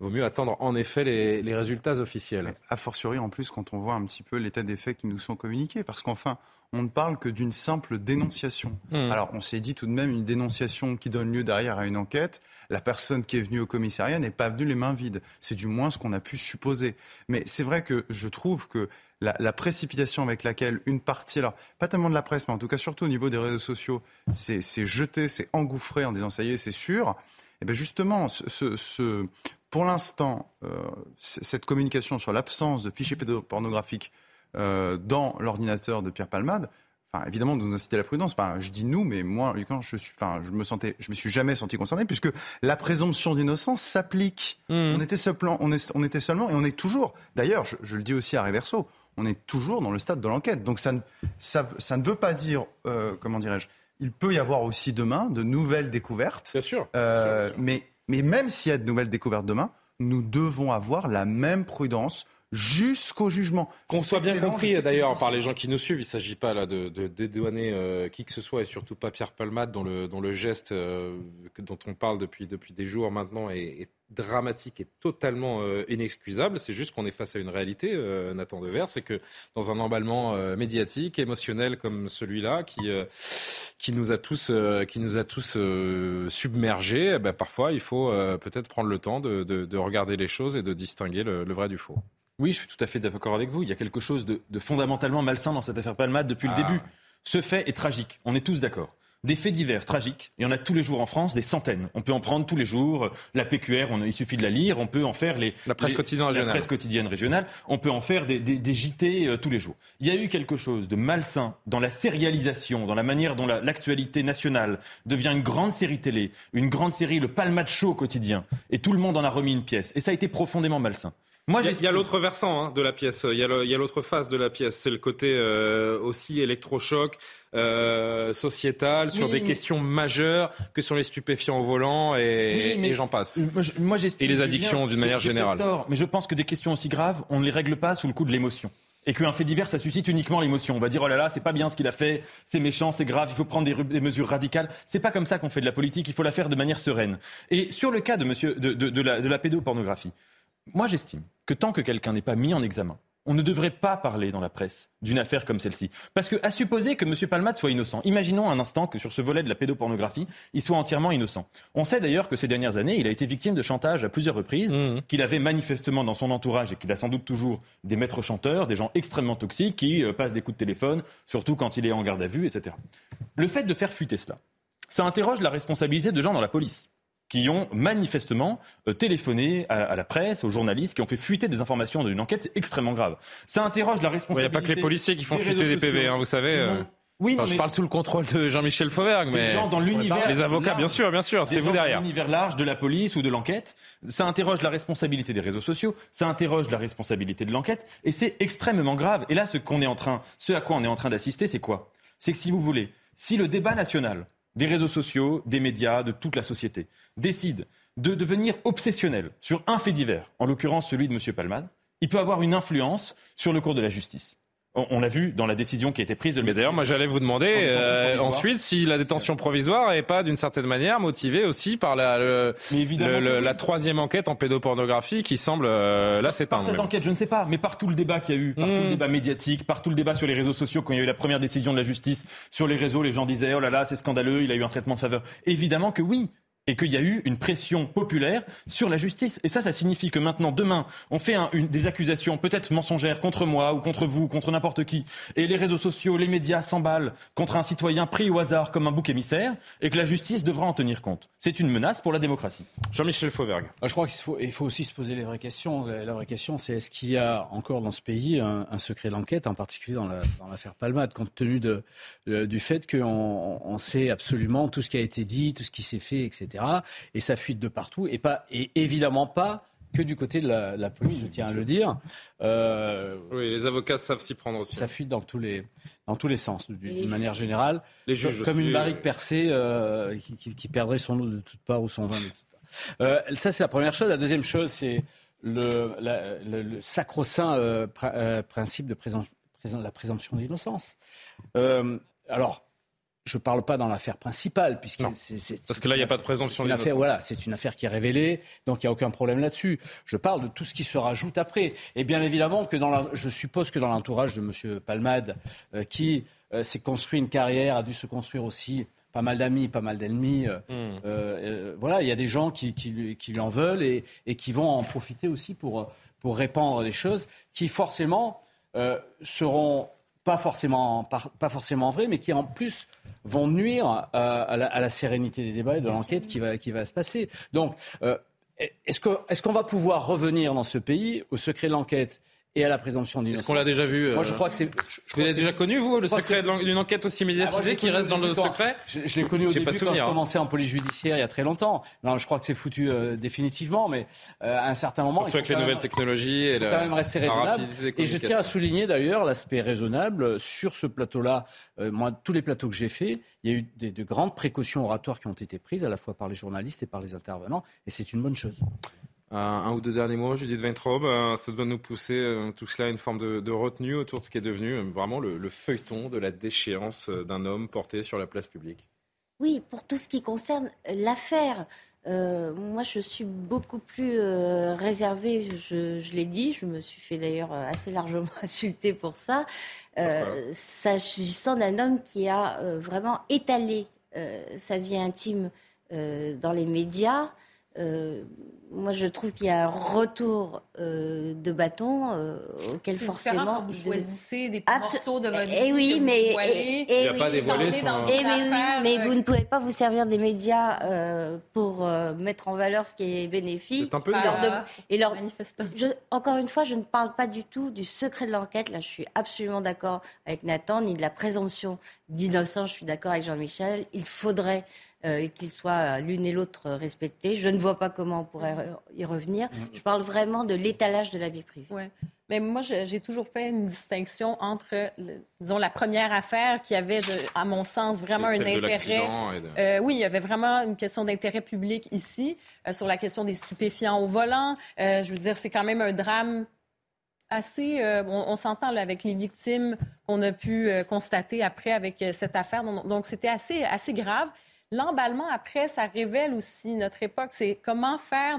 il vaut mieux attendre en effet les, résultats officiels. A fortiori en plus quand on voit un petit peu l'état des faits qui nous sont communiqués, parce qu'enfin, on ne parle que d'une simple dénonciation. Hmm. Alors on s'est dit tout de même une dénonciation qui donne lieu derrière à une enquête. La personne qui est venue au commissariat n'est pas venue les mains vides. C'est du moins ce qu'on a pu supposer. Mais c'est vrai que je trouve que la, précipitation avec laquelle une partie, alors pas tellement de la presse, mais en tout cas surtout au niveau des réseaux sociaux, c'est jeté, c'est engouffré en disant ça y est, c'est sûr. Et eh bien justement, ce, pour l'instant, euh, cette communication sur l'absence de fichiers pédopornographiques euh, dans l'ordinateur de Pierre Palmade, Enfin, évidemment, nous inciter à la prudence. Enfin, je dis nous, mais moi, quand je suis, enfin, je me sentais, je me suis jamais senti concerné puisque la présomption d'innocence s'applique. Hmm. On était seulement, on, est, on, était seulement, et on est toujours. D'ailleurs, je, le dis aussi à Reverso, on est toujours dans le stade de l'enquête. Donc ça ne, ça, ça, ne veut pas dire, euh, comment dirais-je, il peut y avoir aussi demain de nouvelles découvertes. Bien sûr. Mais mais même s'il y a de nouvelles découvertes demain, nous devons avoir la même prudence jusqu'au jugement. Qu'on soit bien compris d'ailleurs par les gens qui nous suivent, il ne s'agit pas là de, dédouaner euh, qui que ce soit et surtout pas Pierre Palmade dont le, le geste euh, dont on parle depuis, depuis des jours maintenant est, dramatique et totalement euh, inexcusable. C'est juste qu'on est face à une réalité, Nathan Dever, c'est que dans un emballement médiatique, émotionnel comme celui-là, qui, qui nous a tous, qui nous a tous submergés, eh ben, parfois il faut peut-être prendre le temps de, de, regarder les choses et de distinguer le vrai du faux. Oui, je suis tout à fait d'accord avec vous. Il y a quelque chose de, fondamentalement malsain dans cette affaire Palmade depuis le ah. début. Ce fait est tragique. On est tous d'accord. Des faits divers tragiques. Il y en a tous les jours en France, des centaines. On peut en prendre tous les jours. La PQR, on, il suffit de la lire. On peut en faire les la presse quotidienne régionale. La presse quotidienne régionale. On peut en faire des, des, des JT euh, tous les jours. Il y a eu quelque chose de malsain dans la sérialisation, dans la manière dont l'actualité nationale devient une grande série télé, une grande série, le palmatch show quotidien, et tout le monde en a remis une pièce. Et ça a été profondément malsain. Moi, il y a, l'autre versant hein, de la pièce. Il y a l'autre face de la pièce. C'est le côté euh, aussi électrochoc, euh, sociétal, sur des questions majeures que sur les stupéfiants au volant et, et j'en passe. Moi, et les addictions d'une manière générale. Tort, mais je pense que des questions aussi graves, on ne les règle pas sous le coup de l'émotion et qu'un fait divers, ça suscite uniquement l'émotion. On va dire oh là là, c'est pas bien ce qu'il a fait, c'est méchant, c'est grave, il faut prendre des, des mesures radicales. C'est pas comme ça qu'on fait de la politique. Il faut la faire de manière sereine. Et sur le cas de monsieur de, de, de la, de la pédopornographie, moi j'estime que tant que quelqu'un n'est pas mis en examen, on ne devrait pas parler dans la presse d'une affaire comme celle-ci. Parce que, à supposer que M. Palmade soit innocent, imaginons un instant que sur ce volet de la pédopornographie, il soit entièrement innocent. On sait d'ailleurs que ces dernières années, il a été victime de chantage à plusieurs reprises, mmh. qu'il avait manifestement dans son entourage et qu'il a sans doute toujours des maîtres chanteurs, des gens extrêmement toxiques qui euh, passent des coups de téléphone, surtout quand il est en garde à vue, etc. Le fait de faire fuiter cela, ça interroge la responsabilité de gens dans la police qui ont manifestement euh, téléphoné à, à, la presse, aux journalistes, qui ont fait fuiter des informations d'une enquête, c'est extrêmement grave. Ça interroge la responsabilité. Il n'y a pas que les policiers qui font fuiter des PV, hein, vous savez. Euh... Oui, non, je parle sous le contrôle de Jean-Michel Fauvergue, mais les gens dans l'univers, les avocats, bien sûr, bien sûr, c'est vous derrière. L'univers large de la police ou de l'enquête, ça interroge la responsabilité des réseaux sociaux, ça interroge la responsabilité de l'enquête, et c'est extrêmement grave. Et là, ce qu'on est en train, ce à quoi on est en train d'assister, c'est quoi? C'est que si vous voulez, si le débat national des réseaux sociaux, des médias, de toute la société, décide de devenir obsessionnel sur un fait divers, en l'occurrence celui de M. Palmade, il peut avoir une influence sur le cours de la justice. On, l'a vu dans la décision qui a été prise de Mais d'ailleurs, moi j'allais vous demander euh, ensuite si la détention provisoire n'est pas d'une certaine manière motivée aussi par la, le, le, le, la troisième enquête en pédopornographie qui semble euh, là s'éteindre. Cette enquête, je ne sais pas, mais par tout le débat qu'il y a eu, par tout le débat médiatique, par tout le débat sur les réseaux sociaux, quand il y a eu la première décision de la justice sur les réseaux, les gens disaient oh là là, c'est scandaleux, il a eu un traitement de faveur. Évidemment que oui, et qu'il y a eu une pression populaire sur la justice. Et ça, ça signifie que maintenant, demain, on fait un, une, des accusations peut-être mensongères contre moi ou contre vous, contre n'importe qui, et les réseaux sociaux, les médias s'emballent contre un citoyen pris au hasard comme un bouc émissaire, et que la justice devra en tenir compte. C'est une menace pour la démocratie. Jean-Michel Fauvergue. Je crois qu'il faut, il faut aussi se poser les vraies questions. La, la vraie question, c'est est-ce qu'il y a encore dans ce pays un, un secret d'enquête, en particulier dans, la, l'affaire Palmade, compte tenu de, de, du fait qu'on on sait absolument tout ce qui a été dit, tout ce qui s'est fait, etc. Et ça fuite de partout, et, pas, et évidemment pas que du côté de la, la police, je tiens à le dire. Euh, oui, les avocats savent s'y prendre aussi. Ça fuite dans tous les, dans tous les sens, d'une manière générale. Les juges comme aussi, une barrique percée euh, qui, qui, qui, perdrait son eau de toutes parts ou son vin de toutes parts. Euh, ça, c'est la première chose. La deuxième chose, c'est le, la, le, le sacro-saint euh, pr principe de présent, présent, la présomption d'innocence. alors, je ne parle pas dans l'affaire principale, puisque c'est, c'est, parce que là, il n'y a pas de présomption d'innocence. Voilà, c'est une affaire qui est révélée, donc il n'y a aucun problème là-dessus. Je parle de tout ce qui se rajoute après. Et bien évidemment que dans la, je suppose que dans l'entourage de M. Palmade, euh, qui euh, s'est construit une carrière, a dû se construire aussi pas mal d'amis, pas mal d'ennemis. Euh, mm. euh, voilà, il y a des gens qui, qui, lui, qui lui en veulent et, et, qui vont en profiter aussi pour, pour répandre des choses qui forcément seront pas forcément, pas, forcément vraies, mais qui en plus vont nuire à, à, la, à la, sérénité des débats et de l'enquête qui va, qui va se passer. Donc, euh, est-ce qu'on est qu'on va pouvoir revenir dans ce pays au secret de l'enquête et à la présomption d'innocence. Est-ce qu'on l'a déjà vu Moi, je crois que c'est. Vous l'avez déjà connu, vous, le secret d'une enquête aussi médiatisée ah, qui reste dans le secret Je, je l'ai connu au début pas souvenir, quand je commençais en police judiciaire il y a très longtemps. Non, je crois que c'est foutu euh, définitivement, mais euh, à un certain moment. Surtout avec les nouvelles technologies et faut quand même rester raisonnable. Et je tiens à souligner d'ailleurs l'aspect raisonnable sur ce plateau-là. Euh, moi, tous les plateaux que j'ai faits, il y a eu des, de grandes précautions oratoires qui ont été prises à la fois par les journalistes et par les intervenants, et c'est une bonne chose. Un, un, ou deux derniers mots, Judith Weintraub. Euh, ça doit nous pousser euh, tout cela à une forme de, de, retenue autour de ce qui est devenu euh, vraiment le, le feuilleton de la déchéance d'un homme porté sur la place publique. Oui, pour tout ce qui concerne l'affaire. Euh, moi, je suis beaucoup plus euh, réservée, je, je l'ai dit, je me suis fait d'ailleurs assez largement insulter pour ça, euh, s'agissant d'un homme qui a vraiment étalé sa vie intime dans les médias, moi, je trouve qu'il y a un retour euh, de bâton euh, auquel forcément vous choisissez des morceaux de votre et eh oui, mais et, et, il n'y a pas dévoilé son... et oui, mais vous ne pouvez pas vous servir des médias euh, pour euh, mettre en valeur ce qui est bénéfique. C'est un peu et leur, de, et leur je, Encore une fois, je ne parle pas du tout du secret de l'enquête. Là, je suis absolument d'accord avec Nathan, ni de la présomption d'innocence. Je suis d'accord avec Jean-Michel. Il faudrait euh, qu'ils soient l'une et l'autre respectés. Je ne vois pas comment on pourrait y revenir. Je parle vraiment de l'étalage de la vie privée. Ouais. Mais moi, j'ai toujours fait une distinction entre, disons, la première affaire qui avait, à mon sens, vraiment un intérêt. Euh, oui, il y avait vraiment une question d'intérêt public ici euh, sur la question des stupéfiants au volant. Euh, je veux dire, c'est quand même un drame assez. on, s'entend avec les victimes qu'on a pu constater après avec cette affaire. Donc, c'était assez, assez grave. L'emballement après, ça révèle aussi notre époque. C'est comment faire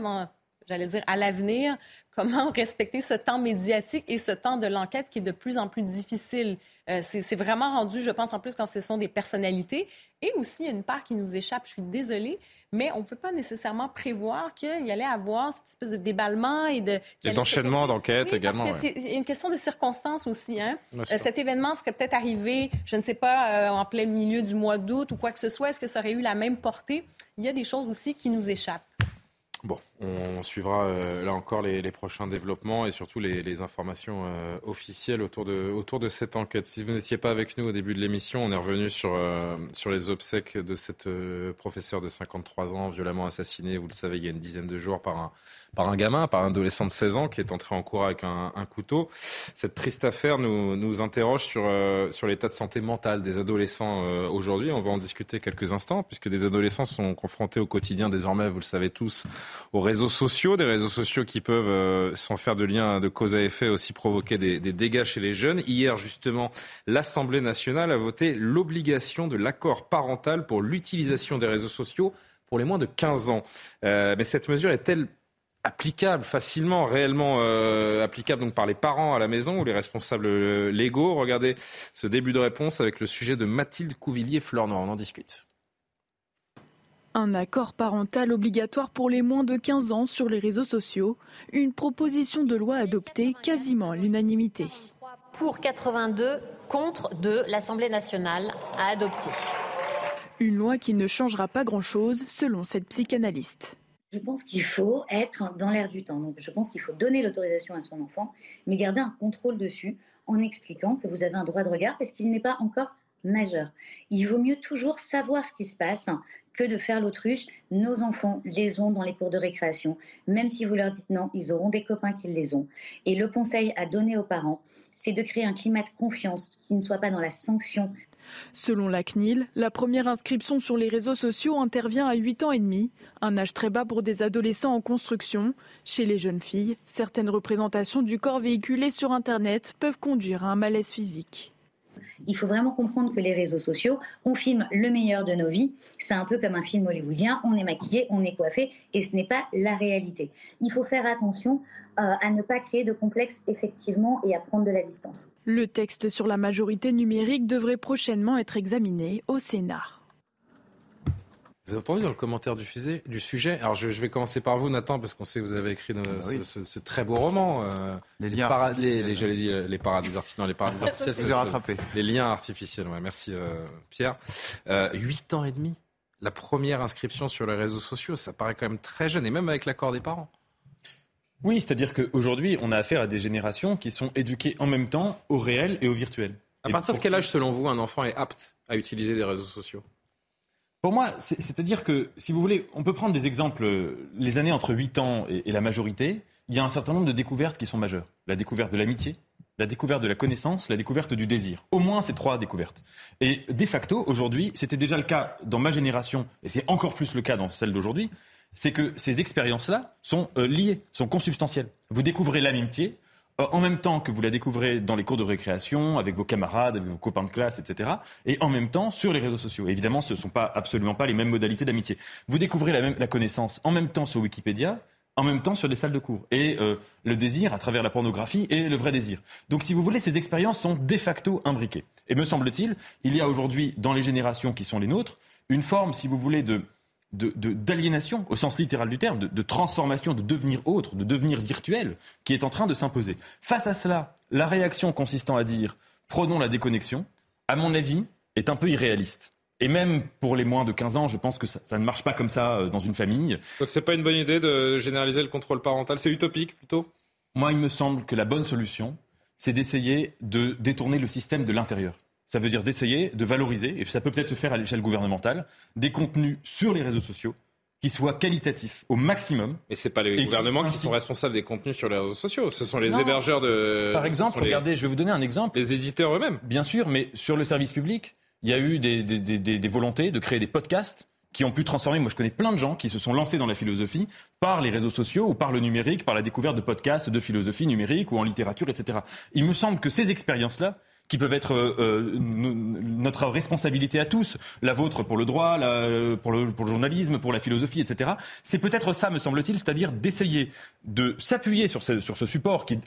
j'allais dire, à l'avenir, comment respecter ce temps médiatique et ce temps de l'enquête qui est de plus en plus difficile. Euh, c'est vraiment rendu, je pense, en plus quand ce sont des personnalités. Et aussi, une part qui nous échappe, je suis désolée, mais on ne peut pas nécessairement prévoir qu'il y allait avoir cette espèce de déballement et de... d'enchaînement d'enquête également. Parce que c'est une question de circonstances aussi. Hein? Euh, cet événement serait peut-être arrivé, je ne sais pas, euh, en plein milieu du mois d'août ou quoi que ce soit. Est-ce que ça aurait eu la même portée? Il y a des choses aussi qui nous échappent. Bon, on suivra euh, là encore les, prochains développements et surtout les, informations euh, officielles autour de, autour de cette enquête. Si vous n'étiez pas avec nous au début de l'émission, on est revenu sur, euh, sur les obsèques de cette professeure de 53 ans violemment assassinée, vous le savez, il y a une dizaine de jours par un, par un gamin, par un adolescent de 16 ans qui est entré en cours avec un, couteau. Cette triste affaire nous, nous interroge sur, euh, sur l'état de santé mentale des adolescents euh, aujourd'hui. On va en discuter quelques instants puisque des adolescents sont confrontés au quotidien désormais, vous le savez tous, aux réseaux sociaux, des réseaux sociaux qui peuvent, euh, sans faire de lien de cause à effet, aussi provoquer des, des dégâts chez les jeunes. Hier, justement, l'Assemblée nationale a voté l'obligation de l'accord parental pour l'utilisation des réseaux sociaux pour les moins de 15 ans. mais cette mesure est-elle applicable facilement, réellement euh, applicable donc par les parents à la maison ou les responsables euh, légaux. Regardez ce début de réponse avec le sujet de Mathilde Couvillier-Flornois. On en discute. Un accord parental obligatoire pour les moins de 15 ans sur les réseaux sociaux, une proposition de loi adoptée quasiment à l'unanimité. Pour 82, contre de l'Assemblée nationale à adopter. Une loi qui ne changera pas grand-chose selon cette psychanalyste. Je pense qu'il faut être dans l'air du temps. Donc, je pense qu'il faut donner l'autorisation à son enfant, mais garder un contrôle dessus en expliquant que vous avez un droit de regard parce qu'il n'est pas encore majeur. Il vaut mieux toujours savoir ce qui se passe que de faire l'autruche. Nos enfants les ont dans les cours de récréation. Même si vous leur dites non, ils auront des copains qui les ont. Et le conseil à donner aux parents, c'est de créer un climat de confiance qui ne soit pas dans la sanction, Selon la CNIL, la première inscription sur les réseaux sociaux intervient à 8 ans et demi, un âge très bas pour des adolescents en construction. Chez les jeunes filles, certaines représentations du corps véhiculées sur Internet peuvent conduire à un malaise physique. Il faut vraiment comprendre que les réseaux sociaux, on filme le meilleur de nos vies. C'est un peu comme un film hollywoodien, on est maquillé, on est coiffé, et ce n'est pas la réalité. Il faut faire attention euh, à ne pas créer de complexe effectivement et à prendre de la distance. Le texte sur la majorité numérique devrait prochainement être examiné au Sénat. Vous avez entendu dans le commentaire du, du sujet? Alors je, vais commencer par vous, Nathan, parce qu'on sait que vous avez écrit ah ce, très beau roman. Euh, les liens les, les, J'allais dire les paradis artificiels. les paradis artificiels. vous avez rattrapé. Les liens artificiels, ouais, merci euh, Pierre. Huit ans et demi, la première inscription sur les réseaux sociaux, ça paraît quand même très jeune, et même avec l'accord des parents. Oui, c'est-à-dire qu'aujourd'hui, on a affaire à des générations qui sont éduquées en même temps au réel et au virtuel. À partir de quel âge, selon vous, un enfant est apte à utiliser des réseaux sociaux? Pour moi, c'est-à-dire que, si vous voulez, on peut prendre des exemples, les années entre 8 ans et, la majorité, il y a un certain nombre de découvertes qui sont majeures. La découverte de l'amitié, la découverte de la connaissance, la découverte du désir. Au moins ces trois découvertes. Et de facto, aujourd'hui, c'était déjà le cas dans ma génération, et c'est encore plus le cas dans celle d'aujourd'hui, c'est que ces expériences-là sont euh, liées, sont consubstantielles. Vous découvrez l'amitié euh, en même temps que vous la découvrez dans les cours de récréation, avec vos camarades, avec vos copains de classe, etc. Et en même temps sur les réseaux sociaux. évidemment, ce ne sont pas absolument pas les mêmes modalités d'amitié. Vous découvrez la, même, la connaissance en même temps sur Wikipédia, en même temps sur les salles de cours. Et euh, le désir à travers la pornographie et le vrai désir. Donc si vous voulez, ces expériences sont de facto imbriquées. Et me semble-t-il, il y a aujourd'hui, dans les générations qui sont les nôtres, une forme, si vous voulez, de d'aliénation, au sens littéral du terme, de, de, transformation, de devenir autre, de devenir virtuel, qui est en train de s'imposer. Face à cela, la réaction consistant à dire prenons la déconnexion, à mon avis, est un peu irréaliste. Et même pour les moins de 15 ans, je pense que ça, ça ne marche pas comme ça euh, dans une famille. Donc c'est pas une bonne idée de généraliser le contrôle parental, c'est utopique plutôt? Moi, il me semble que la bonne solution, c'est d'essayer de détourner le système de l'intérieur. Ça veut dire d'essayer de valoriser, et ça peut peut-être se faire à l'échelle gouvernementale, des contenus sur les réseaux sociaux qui soient qualitatifs au maximum. Et c'est pas les gouvernements qui, sont responsables des contenus sur les réseaux sociaux, ce sont les hébergeurs de. Par exemple, regardez, je vais vous donner un exemple. Les éditeurs eux-mêmes. Bien sûr, mais sur le service public, il y a eu des, des, des, des, volontés de créer des podcasts qui ont pu transformer. Moi, je connais plein de gens qui se sont lancés dans la philosophie par les réseaux sociaux ou par le numérique, par la découverte de podcasts de philosophie numérique ou en littérature, etc. Il me semble que ces expériences-là, qui peuvent être euh, euh notre responsabilité à tous, la vôtre pour le droit, la, pour, le, pour le journalisme, pour la philosophie, etc. C'est peut-être ça, me semble-t-il, c'est-à-dire d'essayer de s'appuyer sur ce, sur ce support qui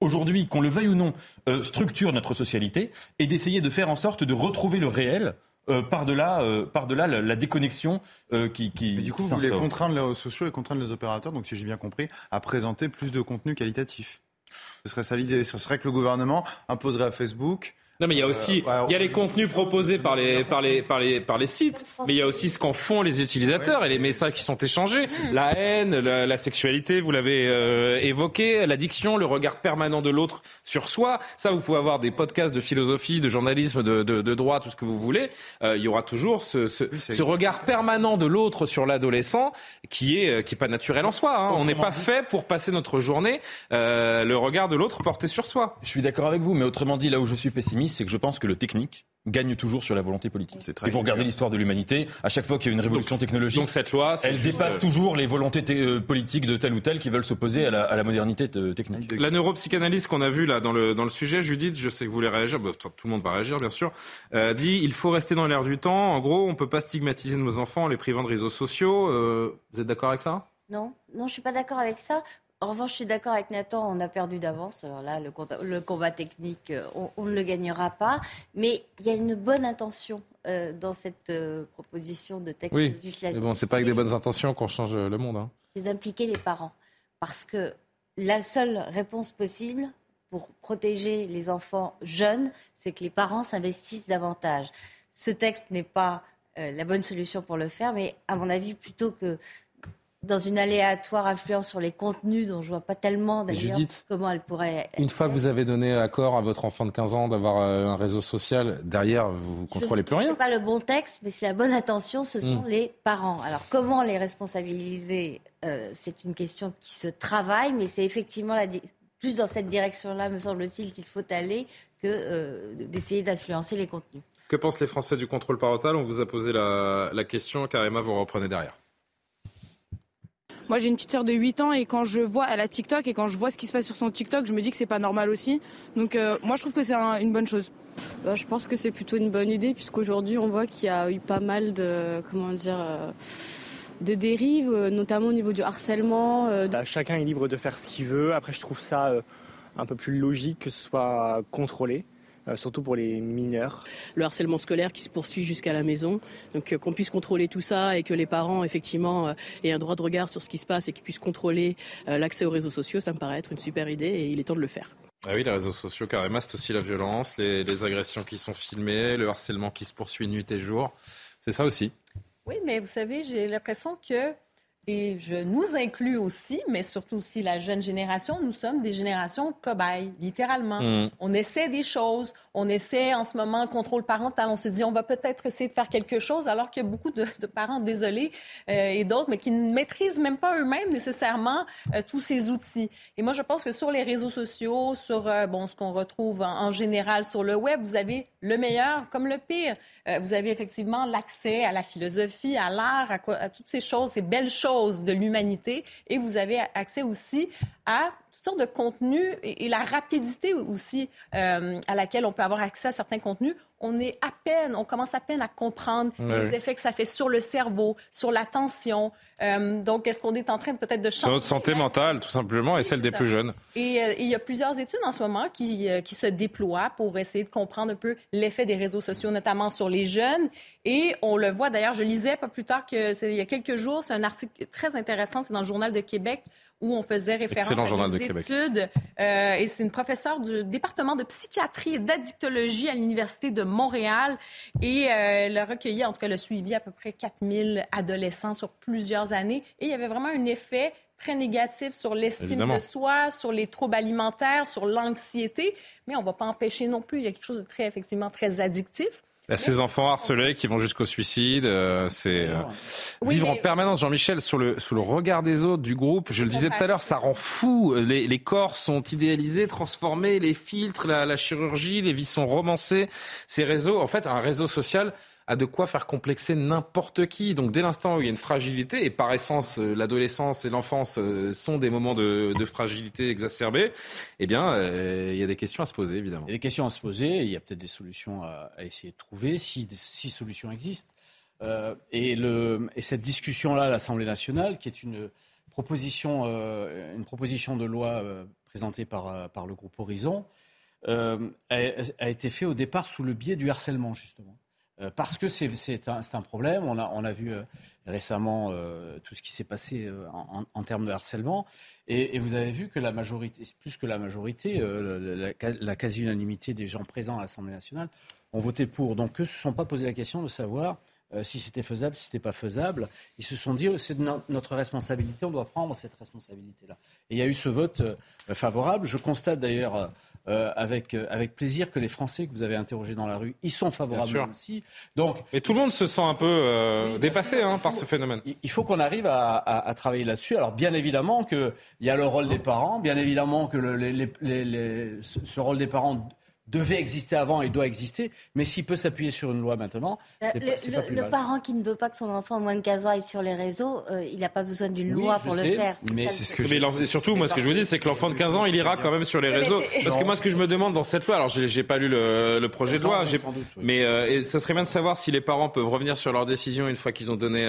aujourd'hui, qu'on le veuille ou non, euh, structure notre socialité et d'essayer de faire en sorte de retrouver le réel. Euh, par-delà euh, par la, la déconnexion euh, qui, qui Mais du coup, vous voulez contraindre les sociaux et contraindre les opérateurs, donc si j'ai bien compris, à présenter plus de contenu qualitatif. Ce serait ça l'idée. Ce serait que le gouvernement imposerait à Facebook non, mais il y a aussi, il y a les contenus proposés par les, par les, par les, par les sites, mais il y a aussi ce qu'en font les utilisateurs et les messages qui sont échangés. La haine, la, la sexualité, vous l'avez euh, évoqué, l'addiction, le regard permanent de l'autre sur soi. Ça, vous pouvez avoir des podcasts de philosophie, de journalisme, de, de, de droit, tout ce que vous voulez. Euh, il y aura toujours ce, ce, ce regard permanent de l'autre sur l'adolescent qui est, qui est pas naturel en soi. Hein. On n'est pas fait pour passer notre journée euh, le regard de l'autre porté sur soi. Je suis d'accord avec vous, mais autrement dit, là où je suis pessimiste, c'est que je pense que le technique gagne toujours sur la volonté politique. Et vous regardez l'histoire de l'humanité, à chaque fois qu'il y a une révolution donc, technologique, donc cette loi, elle dépasse euh... toujours les volontés euh, politiques de tel ou tel qui veulent s'opposer à la, à la modernité technique. La neuropsychanalyse qu'on a vue là dans le, dans le sujet, Judith, je sais que vous voulez réagir, bah, tout le monde va réagir bien sûr, euh, dit il faut rester dans l'air du temps. En gros, on peut pas stigmatiser nos enfants en les privant de réseaux sociaux. Euh, vous êtes d'accord avec ça? Non, non, je suis pas d'accord avec ça. En revanche, je suis d'accord avec Nathan, on a perdu d'avance. Alors là, le, le, combat technique, on, on, ne le gagnera pas. Mais il y a une bonne intention euh, dans cette euh, proposition de texte oui, législatif. Mais bon, c'est pas avec des bonnes intentions qu'on change le monde. Hein. C'est d'impliquer les parents. Parce que la seule réponse possible pour protéger les enfants jeunes, c'est que les parents s'investissent davantage. Ce texte n'est pas euh, la bonne solution pour le faire, mais à mon avis, plutôt que dans une aléatoire influence sur les contenus dont je vois pas tellement d'ailleurs comment elle pourrait. Une fois que vous avez donné accord à votre enfant de 15 ans d'avoir un réseau social, derrière vous ne contrôlez plus rien. C'est pas le bon texte, mais c'est la bonne attention. Ce sont mmh. les parents. Alors comment les responsabiliser euh, C'est une question qui se travaille, mais c'est effectivement la plus dans cette direction-là, me semble-t-il, qu'il faut aller que euh, d'essayer d'influencer les contenus. Que pensent les Français du contrôle parental? On vous a posé la, la question. Karima, vous reprenez derrière. Moi, j'ai une petite sœur de 8 ans et quand je vois, elle a TikTok et quand je vois ce qui se passe sur son TikTok, je me dis que c'est pas normal aussi. Donc, euh, moi, je trouve que c'est un, une bonne chose. Bah, je pense que c'est plutôt une bonne idée puisqu'aujourd'hui, on voit qu'il y a eu pas mal de, comment dire, euh, de dérives, notamment au niveau du harcèlement. Euh, de... Chacun est libre de faire ce qu'il veut. Après, je trouve ça euh, un peu plus logique que ce soit contrôlé. Euh, surtout pour les mineurs. Le harcèlement scolaire qui se poursuit jusqu'à la maison, donc euh, qu'on puisse contrôler tout ça et que les parents effectivement euh, aient un droit de regard sur ce qui se passe et qu'ils puissent contrôler l'accès aux réseaux sociaux, ça me paraît être une super idée et il est temps de le faire. Ah oui, les réseaux sociaux, carrément, c'est aussi la violence, les, les agressions qui sont filmées, le harcèlement qui se poursuit nuit et jour. C'est ça aussi. Oui, mais vous savez, j'ai l'impression que et je nous inclus aussi, mais surtout aussi la jeune génération, nous sommes des générations cobayes, littéralement. Mm. On essaie des choses, on essaie en ce moment le contrôle parental, on se dit on va peut-être essayer de faire quelque chose, alors qu'il y a beaucoup de, de parents, désolés, euh, et d'autres, mais qui ne maîtrisent même pas eux-mêmes nécessairement euh, tous ces outils. Et moi, je pense que sur les réseaux sociaux, sur euh, bon, ce qu'on retrouve en, en, général sur le web, vous avez le meilleur comme le pire. Vous avez effectivement l'accès à la philosophie, à l'art, à, à toutes ces choses, ces belles choses de l'humanité et vous avez accès aussi à toutes sortes de contenus et, la rapidité aussi euh, à laquelle on peut avoir accès à certains contenus, on est à peine, on commence à peine à comprendre les effets que ça fait sur le cerveau, sur l'attention. Euh, donc, est-ce qu'on est en train peut-être de changer... Sur notre santé mentale, tout simplement, et celle des plus jeunes. Et, euh, il y a plusieurs études en ce moment qui, qui se déploient pour essayer de comprendre un peu l'effet des réseaux sociaux, notamment sur les jeunes. Et on le voit d'ailleurs, je lisais pas plus tard que il y a quelques jours, c'est un article très intéressant, c'est dans le Journal de Québec où on faisait référence à des études. Euh, et c'est une professeure du département de psychiatrie et d'addictologie à l'Université de Montréal. Et euh, elle a recueilli, en tout cas, le suivi à peu près 4000 adolescents sur plusieurs années. Et il y avait vraiment un effet très négatif sur l'estime de soi, sur les troubles alimentaires, sur l'anxiété. Mais on ne va pas empêcher non plus. Il y a quelque chose de très, effectivement, très addictif. Ces enfants harcelés qui vont jusqu'au suicide, euh, c'est euh, vivre en permanence, Jean-Michel, sous le, sous le regard des autres, du groupe. Je le disais tout à l'heure, ça rend fou. Les, les, corps sont idéalisés, transformés, les filtres, la, la chirurgie, les vies sont romancées. Ces réseaux, en fait, un réseau social, a de quoi faire complexer n'importe qui. Donc dès l'instant où il y a une fragilité, et par essence euh, l'adolescence et l'enfance euh, sont des moments de, fragilité exacerbée, eh bien euh, il y a des questions à se poser évidemment. Il y a des questions à se poser, il y a peut-être des solutions à, essayer de trouver, si, si solutions existent. et, le, et cette discussion-là à l'Assemblée nationale, qui est une proposition, une proposition de loi présentée par, par le groupe Horizon, a, a été faite au départ sous le biais du harcèlement justement. Euh, parce que c'est un, problème. On a, vu euh, récemment euh, tout ce qui s'est passé en, termes de harcèlement. Et, vous avez vu que la majorité, plus que la majorité, la, quasi-unanimité des gens présents à l'Assemblée nationale ont voté pour. Donc eux ne se sont pas posé la question de savoir si c'était faisable, si c'était pas faisable. Ils se sont dit, oh, c'est notre responsabilité, on doit prendre cette responsabilité-là. Et il y a eu ce vote favorable. Je constate d'ailleurs euh, avec, euh, avec plaisir que les Français que vous avez interrogés dans la rue y sont favorables aussi. Donc, Mais tout le monde se sent un peu euh, dépassé hein, par ce phénomène. Il faut qu'on arrive à, à, travailler là-dessus. Alors bien évidemment qu'il y a le rôle des parents, bien évidemment que le, les, les, ce rôle des parents devait exister avant et doit exister, mais s'il peut s'appuyer sur une loi maintenant, euh, c'est pas, pas, plus Le parent qui ne veut pas que son enfant moins de 15 ans aille sur les réseaux, euh, il n'a pas besoin d'une loi pour le faire. Mais, c'est ce que mais surtout, moi, ce que je vous dis, c'est que l'enfant de 15 ans, il ira quand même sur les réseaux. Parce que moi, ce que je me demande dans cette loi, alors j'ai pas lu le, projet de loi, mais euh, ça serait bien de savoir si les parents peuvent revenir sur leur décision une fois qu'ils ont donné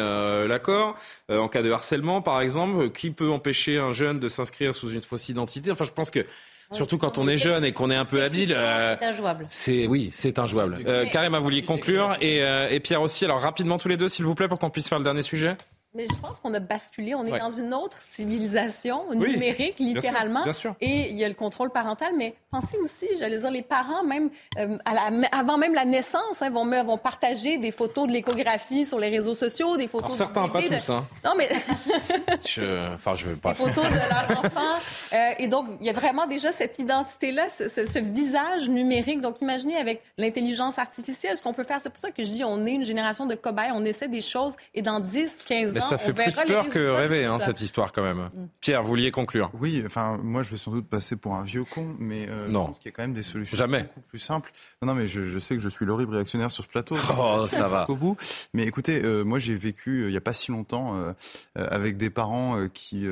l'accord. en cas de harcèlement, par exemple, qui peut empêcher un jeune de s'inscrire sous une fausse identité Enfin, je pense que Surtout quand on est jeune et qu'on est un peu habile. Euh, c'est injouable. C'est oui, c'est injouable. Euh, Karim a voulu conclure et, euh, et Pierre aussi. Alors rapidement tous les deux, s'il vous plaît, pour qu'on puisse faire le dernier sujet. Mais je pense qu'on a basculé. On est dans une autre civilisation numérique, littéralement. Bien sûr, Et il y a le contrôle parental. Mais pensez aussi, j'allais dire, les parents, même euh, avant même la naissance, hein, vont, vont partager des photos de l'échographie sur les réseaux sociaux, des photos. certains, pas tous. Hein. Non, mais. je... Enfin, je veux pas. Des photos de leur enfant. Euh, et donc, il y a vraiment déjà cette identité-là, ce, ce, visage numérique. Donc, imaginez avec l'intelligence artificielle ce qu'on peut faire. C'est pour ça que je dis, on est une génération de cobayes. On essaie des choses et dans 10, 15 ans ça fait plus peur que rêver, hein, cette histoire quand même. Mm. Pierre, vous vouliez conclure Oui, enfin, moi je vais sans doute passer pour un vieux con, mais euh, non. je pense qu'il y a quand même des solutions Jamais. beaucoup plus simples. Non, non mais je, sais que je suis l'horrible réactionnaire sur ce plateau. Oh, ça va. Au bout. Mais écoutez, euh, moi j'ai vécu euh, il n'y a pas si longtemps avec des parents qui,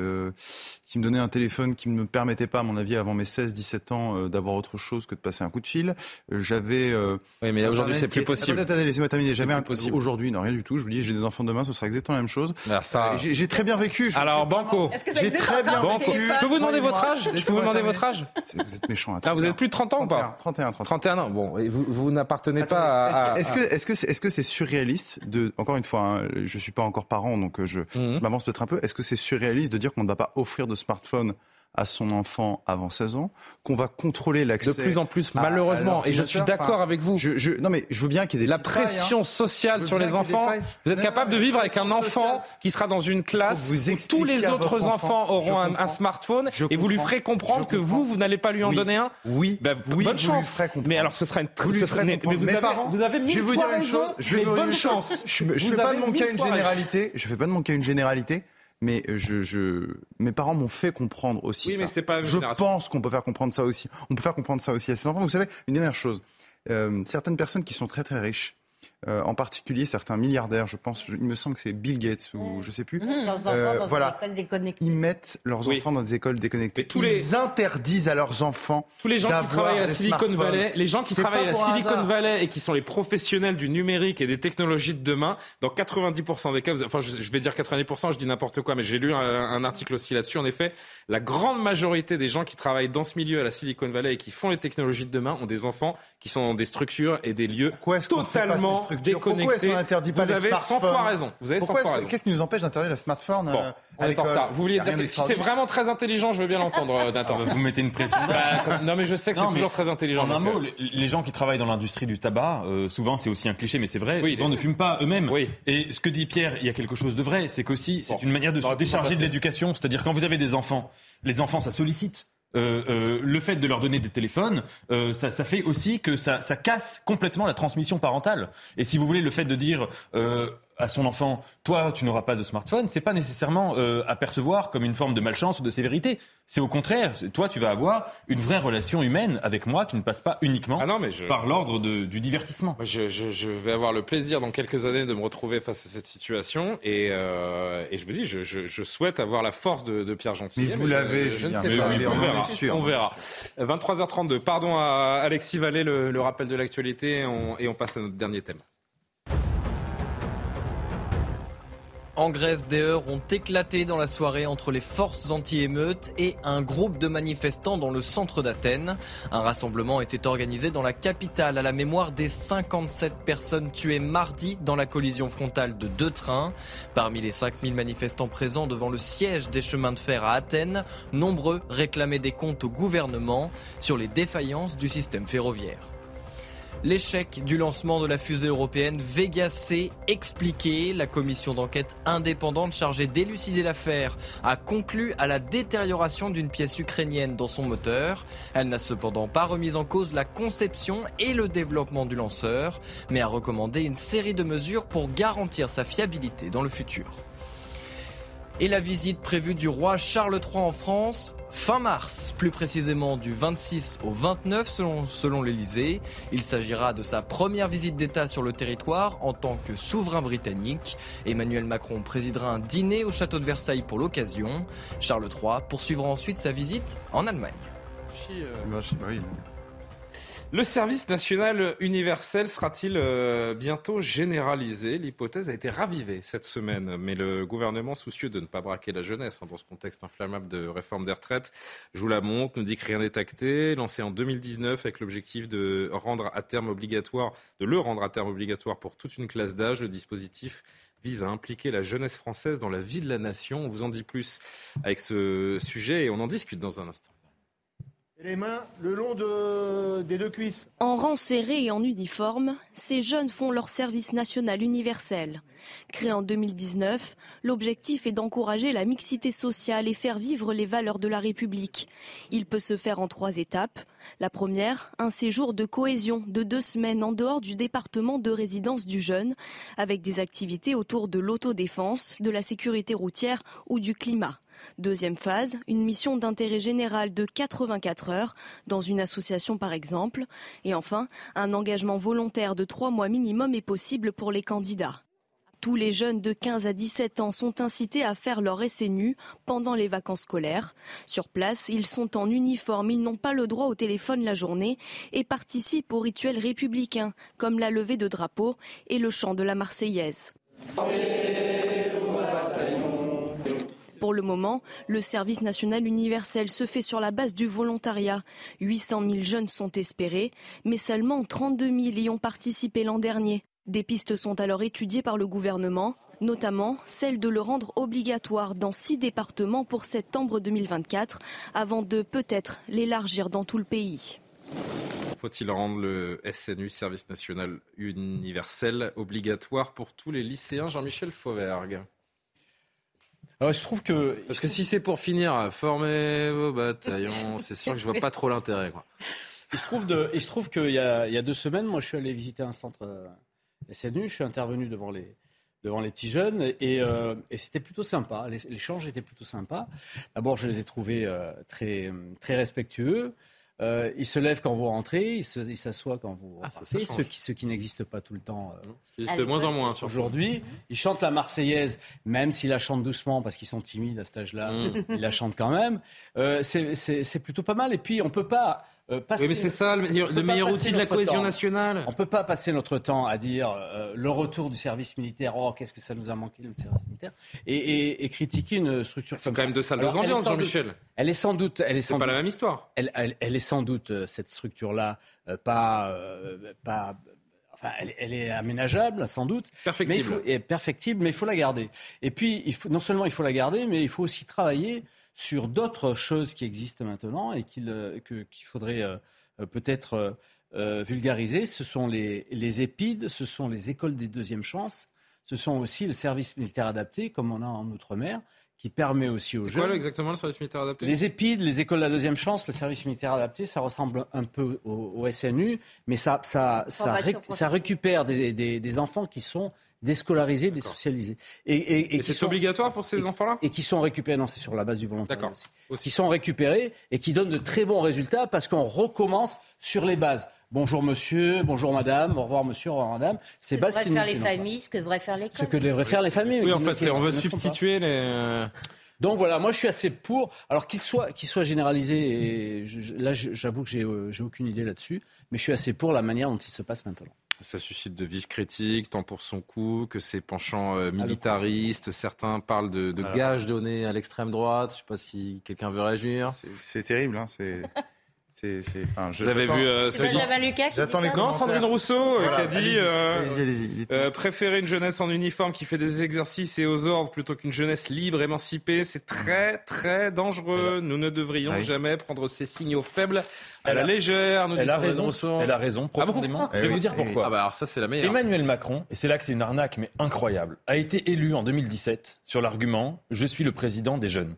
qui me donnaient un téléphone qui ne me permettait pas, à mon avis, avant mes 16-17 ans, d'avoir autre chose que de passer un coup de fil. J'avais. oui, mais aujourd'hui c'est plus possible. Attendez, laissez-moi terminer. Jamais Aujourd'hui, non, rien du tout. Je vous dis, j'ai des enfants demain, ce sera exactement la même chose. Ça... J'ai très bien vécu. Alors, Banco. J'ai très bien vécu. Je peux vous demander votre âge? Je peux vous demander votre âge? Vous êtes méchant. Ah, vous êtes plus de 30 ans ou pas 31, 31. ans. Bon, vous, vous n'appartenez pas à. Est-ce que est-ce que c'est que c'est surréaliste de encore une fois, hein, je suis pas encore parent donc euh, je mhm. m'avance peut-être un peu. Est-ce que c'est surréaliste de dire qu'on ne va pas offrir de smartphone à son enfant avant 16 ans, qu'on va contrôler l'accès. De plus en plus, malheureusement, et je suis d'accord avec vous. Je, je, non, mais je veux bien qu'il y ait des la pression hein. sociale sur les enfants. Vous êtes capable de vivre avec un enfant qui sera dans une classe où tous les autres enfants auront un, smartphone et vous lui ferez comprendre que vous, vous n'allez pas lui en donner un. Oui, ben, oui, bonne chance. Mais alors, ce sera une. Vous ce sera, mais vous avez, vous avez mille une chose. Je vais bonne chance. Je ne fais pas de mon cas une généralité. Je fais pas de mon cas une généralité mais je, je... mes parents m'ont fait comprendre aussi oui, ça. Mais c'est pas je pense qu'on peut faire comprendre ça aussi. On peut faire comprendre ça aussi à ses enfants. Vous savez, une dernière chose, euh, certaines personnes qui sont très très riches euh, en particulier certains milliardaires, je pense, il me semble que c'est Bill Gates ou je sais plus, Leurs enfants euh, dans voilà, une école déconnectée. ils mettent leurs Oui. enfants dans des écoles déconnectées. tous ils les- interdisent à leurs enfants Tous les gens qui travaillent à la Silicon. Valley, les gens qui travaillent à la Silicon. Valley et qui sont les professionnels du numérique et des technologies de demain, dans 90% des cas, vous- enfin je, je vais dire 90%, je dis n'importe quoi, mais j'ai lu un, un article aussi là-dessus. En effet, la grande majorité des gens qui travaillent dans ce milieu à la Silicon Valley et qui font les technologies de demain ont des enfants qui sont dans des structures et des lieux totalement structures Pourquoi qu'on n'interdit pas vous les avez 100 smartphones fois raison. Vous avez 100 Pourquoi fois raison. Qu'est-ce qui nous empêche d'interdire le smartphone Bon, euh, on à est en l'école retard. Vous vouliez dire que si c'est vraiment très intelligent, je veux bien l'entendre, euh, Nathan. Vous mettez une pression. Bah, comme- non, mais je sais que c'est toujours très intelligent. En un mot, euh, les, les gens qui travaillent dans l'industrie du tabac, euh, souvent c'est aussi un cliché, mais c'est vrai, souvent ne fument pas eux-mêmes. Et ce que dit Pierre, il y a quelque chose de vrai, c'est qu'aussi c'est une manière de se décharger de l'éducation. C'est-à-dire quand vous avez des enfants, les enfants ça sollicite. Euh, euh, le fait de leur donner des téléphones, euh, ça, ça fait aussi que ça, ça casse complètement la transmission parentale. Et si vous voulez, le fait de dire à son enfant, toi, tu n'auras pas de smartphone, c'est pas nécessairement euh, à percevoir comme une forme de malchance ou de sévérité. C'est au contraire, toi, tu vas avoir une vraie relation humaine avec moi qui ne passe pas uniquement par l'ordre du divertissement. Je, je- je vais avoir le plaisir dans quelques années de me retrouver face à cette situation et, euh, et je vous dis, je, je- je souhaite avoir la force de, de Pierre Gentil. Mais vous l'avez, je, je ne sais mais pas. oui, on verra. sûr. On verra. 23h32. Pardon à Alexis Vallée, le, le rappel de l'actualité et on, et on passe à notre dernier thème. En Grèce, des heurts ont éclaté dans la soirée entre les forces anti-émeutes et un groupe de manifestants dans le centre d'Athènes. Un rassemblement était organisé dans la capitale à la mémoire des 57 personnes tuées mardi dans la collision frontale de deux trains. Parmi les 5000 manifestants présents devant le siège des chemins de fer à Athènes, nombreux réclamaient des comptes au gouvernement sur les défaillances du système ferroviaire. L'échec du lancement de la fusée européenne Vega C expliqué. La commission d'enquête indépendante chargée d'élucider l'affaire a conclu à la détérioration d'une pièce ukrainienne dans son moteur. Elle n'a cependant pas remis en cause la conception et le développement du lanceur, mais a recommandé une série de mesures pour garantir sa fiabilité dans le futur. Et la visite prévue du roi Charles III en France fin mars, plus précisément du 26 au 29 selon, selon l'Elysée. Il s'agira de sa première visite d'État sur le territoire en tant que souverain britannique. Emmanuel Macron présidera un dîner au château de Versailles pour l'occasion. Charles III poursuivra ensuite sa visite en Allemagne. Le service national universel sera-t-il euh, bientôt généralisé? L'hypothèse a été ravivée cette semaine, mais le gouvernement, soucieux de ne pas braquer la jeunesse hein, dans ce contexte inflammable de réforme des retraites, joue la montre, nous dit que rien n'est acté. Lancé en 2019 avec l'objectif de rendre à terme obligatoire, de le rendre à terme obligatoire pour toute une classe d'âge, le dispositif vise à impliquer la jeunesse française dans la vie de la nation. On vous en dit plus avec ce sujet et on en discute dans un instant. Les mains le long de- des deux cuisses. En rang serré et en uniforme, ces jeunes font leur service national universel. Créé en 2019, l'objectif est d'encourager la mixité sociale et faire vivre les valeurs de la République. Il peut se faire en trois étapes. La première, un séjour de cohésion de deux semaines en dehors du département de résidence du jeune, avec des activités autour de l'autodéfense, de la sécurité routière ou du climat. Deuxième phase, une mission d'intérêt général de 84 heures, dans une association par exemple. Et enfin, un engagement volontaire de trois mois minimum est possible pour les candidats. Tous les jeunes de 15 à 17 ans sont incités à faire leur SNU pendant les vacances scolaires. Sur place, ils sont en uniforme, ils n'ont pas le droit au téléphone la journée et participent aux rituels républicains, comme la levée de drapeau et le chant de la Marseillaise. Pour le moment, le service national universel se fait sur la base du volontariat. 800 000 jeunes sont espérés, mais seulement 32 000 y ont participé l'an dernier. Des pistes sont alors étudiées par le gouvernement, notamment celle de le rendre obligatoire dans six départements pour septembre 2024, avant de peut-être l'élargir dans tout le pays. Faut-il rendre le SNU, Service National Universel, obligatoire pour tous les lycéens Jean-Michel Fauvergue? Alors, je trouve que. Parce que si c'est pour finir, formez vos bataillons, c'est sûr que je vois pas trop l'intérêt. Il se trouve, de, il se trouve qu'il y a, il y a deux semaines, moi, je suis allé visiter un centre euh, SNU. Je suis intervenu devant les, devant les petits jeunes et, euh, et c'était plutôt sympa. L'échange était plutôt sympa. D'abord, je les ai trouvés euh, très, très respectueux. Euh, il se lève quand vous rentrez, il s'assoit quand vous ah, rentrez, ce qui, ce qui n'existe pas tout le temps. Euh, de moins en moins. Aujourd'hui, il chante la Marseillaise, même s'il la chante doucement parce qu'ils sont timides à cet âge-là, mm. il la chante quand même. Euh, c'est plutôt pas mal. Et puis, on peut pas euh, oui, mais c'est ça le meilleur, outil de la cohésion nationale. On ne peut pas passer notre temps à dire euh, le retour du service militaire, oh, qu'est-ce que ça nous a manqué le service militaire, et, critiquer une structure. C'est quand même deux salles de ambiance, Jean-Michel. Elle est sans doute. Elle est sans pas la même histoire. Elle, est sans doute, euh, cette structure-là, pas. pas Enfin, elle, est aménageable, sans doute. Perfectible. Mais il faut, perfectible, mais il faut la garder. Et puis, il faut, non seulement il faut la garder, mais il faut aussi travailler sur d'autres choses qui existent maintenant et qu'il euh, faudrait euh, euh, peut-être vulgariser. Ce sont les, les épides, ce sont les écoles des deuxièmes chances, ce sont aussi le service militaire adapté, comme on a en Outre-mer, qui permet aussi aux jeunes. Quoi exactement le service militaire adapté? Les épides, les écoles de la deuxième chance, le service militaire adapté, ça ressemble un peu au, SNU, mais ça, ça, ça, ça récupère des, des, des, enfants qui sont déscolarisés, désocialisés. Et, et, et, c'est obligatoire pour ces enfants-là? Et qui sont récupérés, non, c'est sur la base du volontariat aussi. aussi. Qui sont récupérés et qui donnent de très bons résultats parce qu'on recommence sur les bases. Bonjour monsieur, bonjour madame, au revoir monsieur, au revoir madame. C'est bases qui faire les familles, ce que devraient faire l'école. Ce que devraient faire les familles. Oui, en fait, on veut substituer les. Euh, donc voilà, moi je suis assez pour. Alors qu'il soit, qu'il soit généralisé, et là j'avoue que j'ai, euh, j'ai aucune idée là-dessus, mais je suis assez pour la manière dont il se passe maintenant. Ça suscite de vives critiques, tant pour son coup que ses penchants euh, militaristes. Certains parlent de, de gages donnés à l'extrême droite. Je ne sais pas si quelqu'un veut réagir. C'est terrible. Hein, c'est vous avez vu euh, ce que dit... J'attends les Non, Sandrine Rousseau euh, qui a dit euh, euh, préférer une jeunesse en uniforme qui fait des exercices et aux ordres plutôt qu'une jeunesse libre, émancipée, c'est très très dangereux. Nous ne devrions ah jamais prendre ces signaux faibles à la légère. Nous elle, a raison, elle a raison ah profondément. Je vais vous dire pourquoi. Ah bah alors ça c'est la meilleure. Emmanuel Macron, et c'est là que c'est une arnaque mais incroyable, a été élu en 2017 sur l'argument je suis le président des jeunes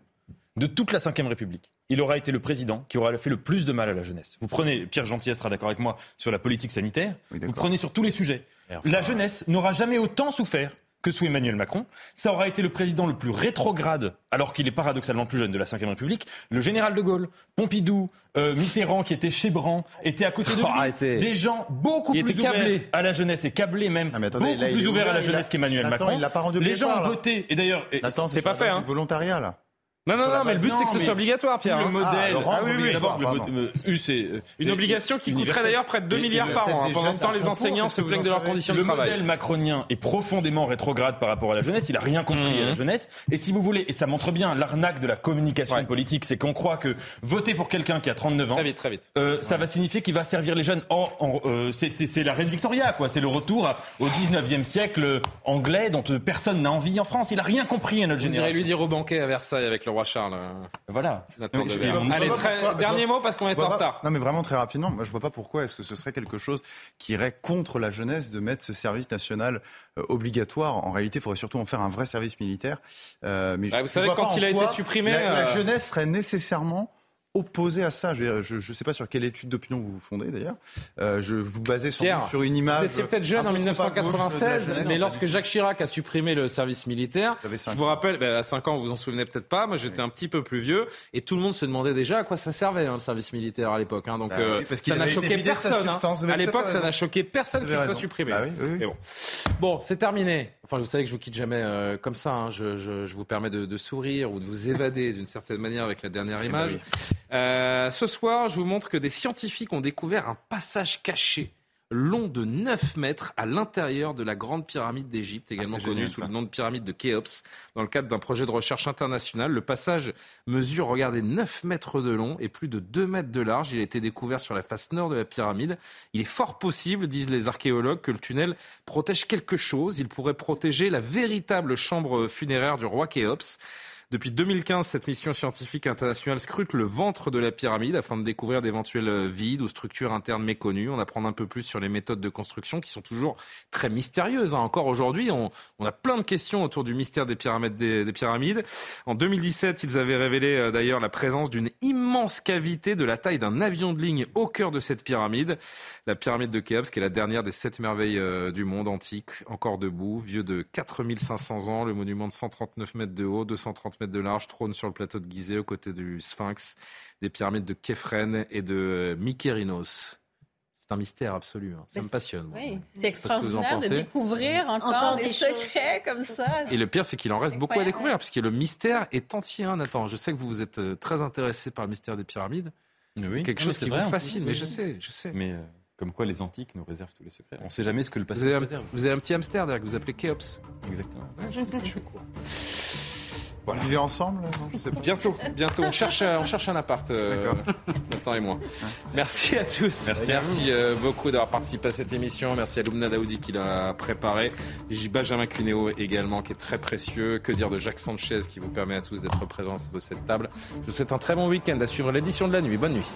de toute la Ve République il aura été le président qui aura fait le plus de mal à la jeunesse. Vous prenez, Pierre Gentil sera d'accord avec moi sur la politique sanitaire, vous prenez sur tous les sujets. La jeunesse n'aura jamais autant souffert que sous Emmanuel Macron. Ça aura été le président le plus rétrograde, alors qu'il est paradoxalement plus jeune de la Ve République. Le général de Gaulle, Pompidou, euh, Mitterrand, qui était chez Bran, étaient à côté de lui. Des gens beaucoup plus ouverts à la jeunesse, et câblés même, ah, beaucoup plus ouverts à la jeunesse qu'Emmanuel Macron. Les gens ont voté, et d'ailleurs, c'est pas fait. Hein. volontariat, là. Non, non, non, mais le but, c'est que ce soit obligatoire, Pierre. Le hein. modèle. Ah, oui, oui, D'abord, le c'est euh, une obligation qui coûterait d'ailleurs près de 2 milliards par an. Hein. Pendant ce temps, les enseignants se plaignent de leurs conditions de travail. Le modèle macronien est profondément rétrograde par rapport à la jeunesse. Il a rien compris à la mmh. jeunesse. Et si vous voulez, et ça montre bien l'arnaque de la communication politique, c'est qu'on croit que voter pour quelqu'un qui a 39 ans, très vite, très vite. Euh, ça va signifier qu'il va servir les jeunes. Euh, c'est la reine Victoria, quoi. C'est le retour au 19e siècle anglais dont euh, personne n'a envie en France. Il a rien compris à notre génération. Lui dire au banquet à Versailles avec le roi Charles. Voilà. Allez, très, dernier mot parce qu'on est en retard. Non, mais vraiment très rapidement. Moi, je vois pas pourquoi est-ce que ce serait quelque chose qui irait contre la jeunesse de mettre ce service national euh, obligatoire. En réalité, il faudrait surtout en faire un vrai service militaire. Euh, mais bah, vous savez, quand il a été supprimé, la, la euh, jeunesse serait nécessairement opposé à ça. Je ne sais pas sur quelle étude d'opinion vous vous fondez d'ailleurs. Euh, je vous basez sur, sur une image. Vous étiez peut-être jeune en 1996, mais lorsque Jacques Chirac a supprimé le service militaire, je vous rappelle, ben, à 5 ans, vous vous en souvenez peut-être pas. Moi, j'étais un petit peu plus vieux et tout le monde se demandait déjà à quoi ça servait hein, le service militaire à l'époque. Hein. donc bah euh, ça n'a choqué personne. Hein. À l'époque, ça n'a choqué personne qu'il soit supprimé. Bah bon, bon c'est terminé. Enfin, vous savez que je vous quitte jamais euh, comme ça. Hein. Je, je, je, vous permets de, de, sourire ou de vous évader d'une certaine manière avec la dernière image. Euh, ce soir, je vous montre que des scientifiques ont découvert un passage caché long de 9 mètres à l'intérieur de la grande pyramide d'Égypte, également ah, connue sous le nom de pyramide de Khéops, dans le cadre d'un projet de recherche international. Le passage mesure, regardez, 9 mètres de long et plus de 2 mètres de large. Il a été découvert sur la face nord de la pyramide. Il est fort possible, disent les archéologues, que le tunnel protège quelque chose. Il pourrait protéger la véritable chambre funéraire du roi Khéops. Depuis 2015, cette mission scientifique internationale scrute le ventre de la pyramide afin de découvrir d'éventuels vides ou structures internes méconnues, en apprendre un peu plus sur les méthodes de construction qui sont toujours très mystérieuses. Hein. Encore aujourd'hui, on, a plein de questions autour du mystère des pyramides. Des, pyramides. En 2017, ils avaient révélé euh, d'ailleurs la présence d'une immense cavité de la taille d'un avion de ligne au cœur de cette pyramide. La pyramide de Khéops, qui est la dernière des sept merveilles euh, du monde antique, encore debout, vieux de 4500 ans, le monument de 139 mètres de haut, 230 50 mètres de large, trône sur le plateau de Gizeh, aux côtés du Sphinx, des pyramides de Képhren et de Mykérinos. C'est un mystère absolu. hein. Ça me passionne. Oui, c'est vous extraordinaire de pensez. découvrir encore, Encore des, des secrets comme ça. Et le pire, c'est qu'il en reste beaucoup à découvrir, parce que le mystère est entier. hein, Nathan, je sais que vous vous êtes euh, très intéressé par le mystère des pyramides. Oui. C'est quelque Non, chose qui vrai, vous fascine, mais je sais, je sais. Mais euh, comme quoi les antiques nous réservent tous les secrets. On ne sait jamais ce que le Vous passé avez, nous un, réserve. vous avez un petit hamster derrière que vous appelez Kéops. Exactement. je sais, je suis Voilà. Vivez ensemble non, je sais pas. Bientôt, bientôt. On cherche, un- on cherche un appart, euh, Nathan et moi. Merci à tous. Merci à vous. euh, beaucoup d'avoir participé à cette émission. Merci à Lumna Daoudi qui l'a préparé. J- Benjamin Cunéo également, qui est très précieux. Que dire de Jacques Sanchez qui vous permet à tous d'être présents de cette table. Je vous souhaite un très bon week-end. À suivre l'édition de la nuit. Bonne nuit.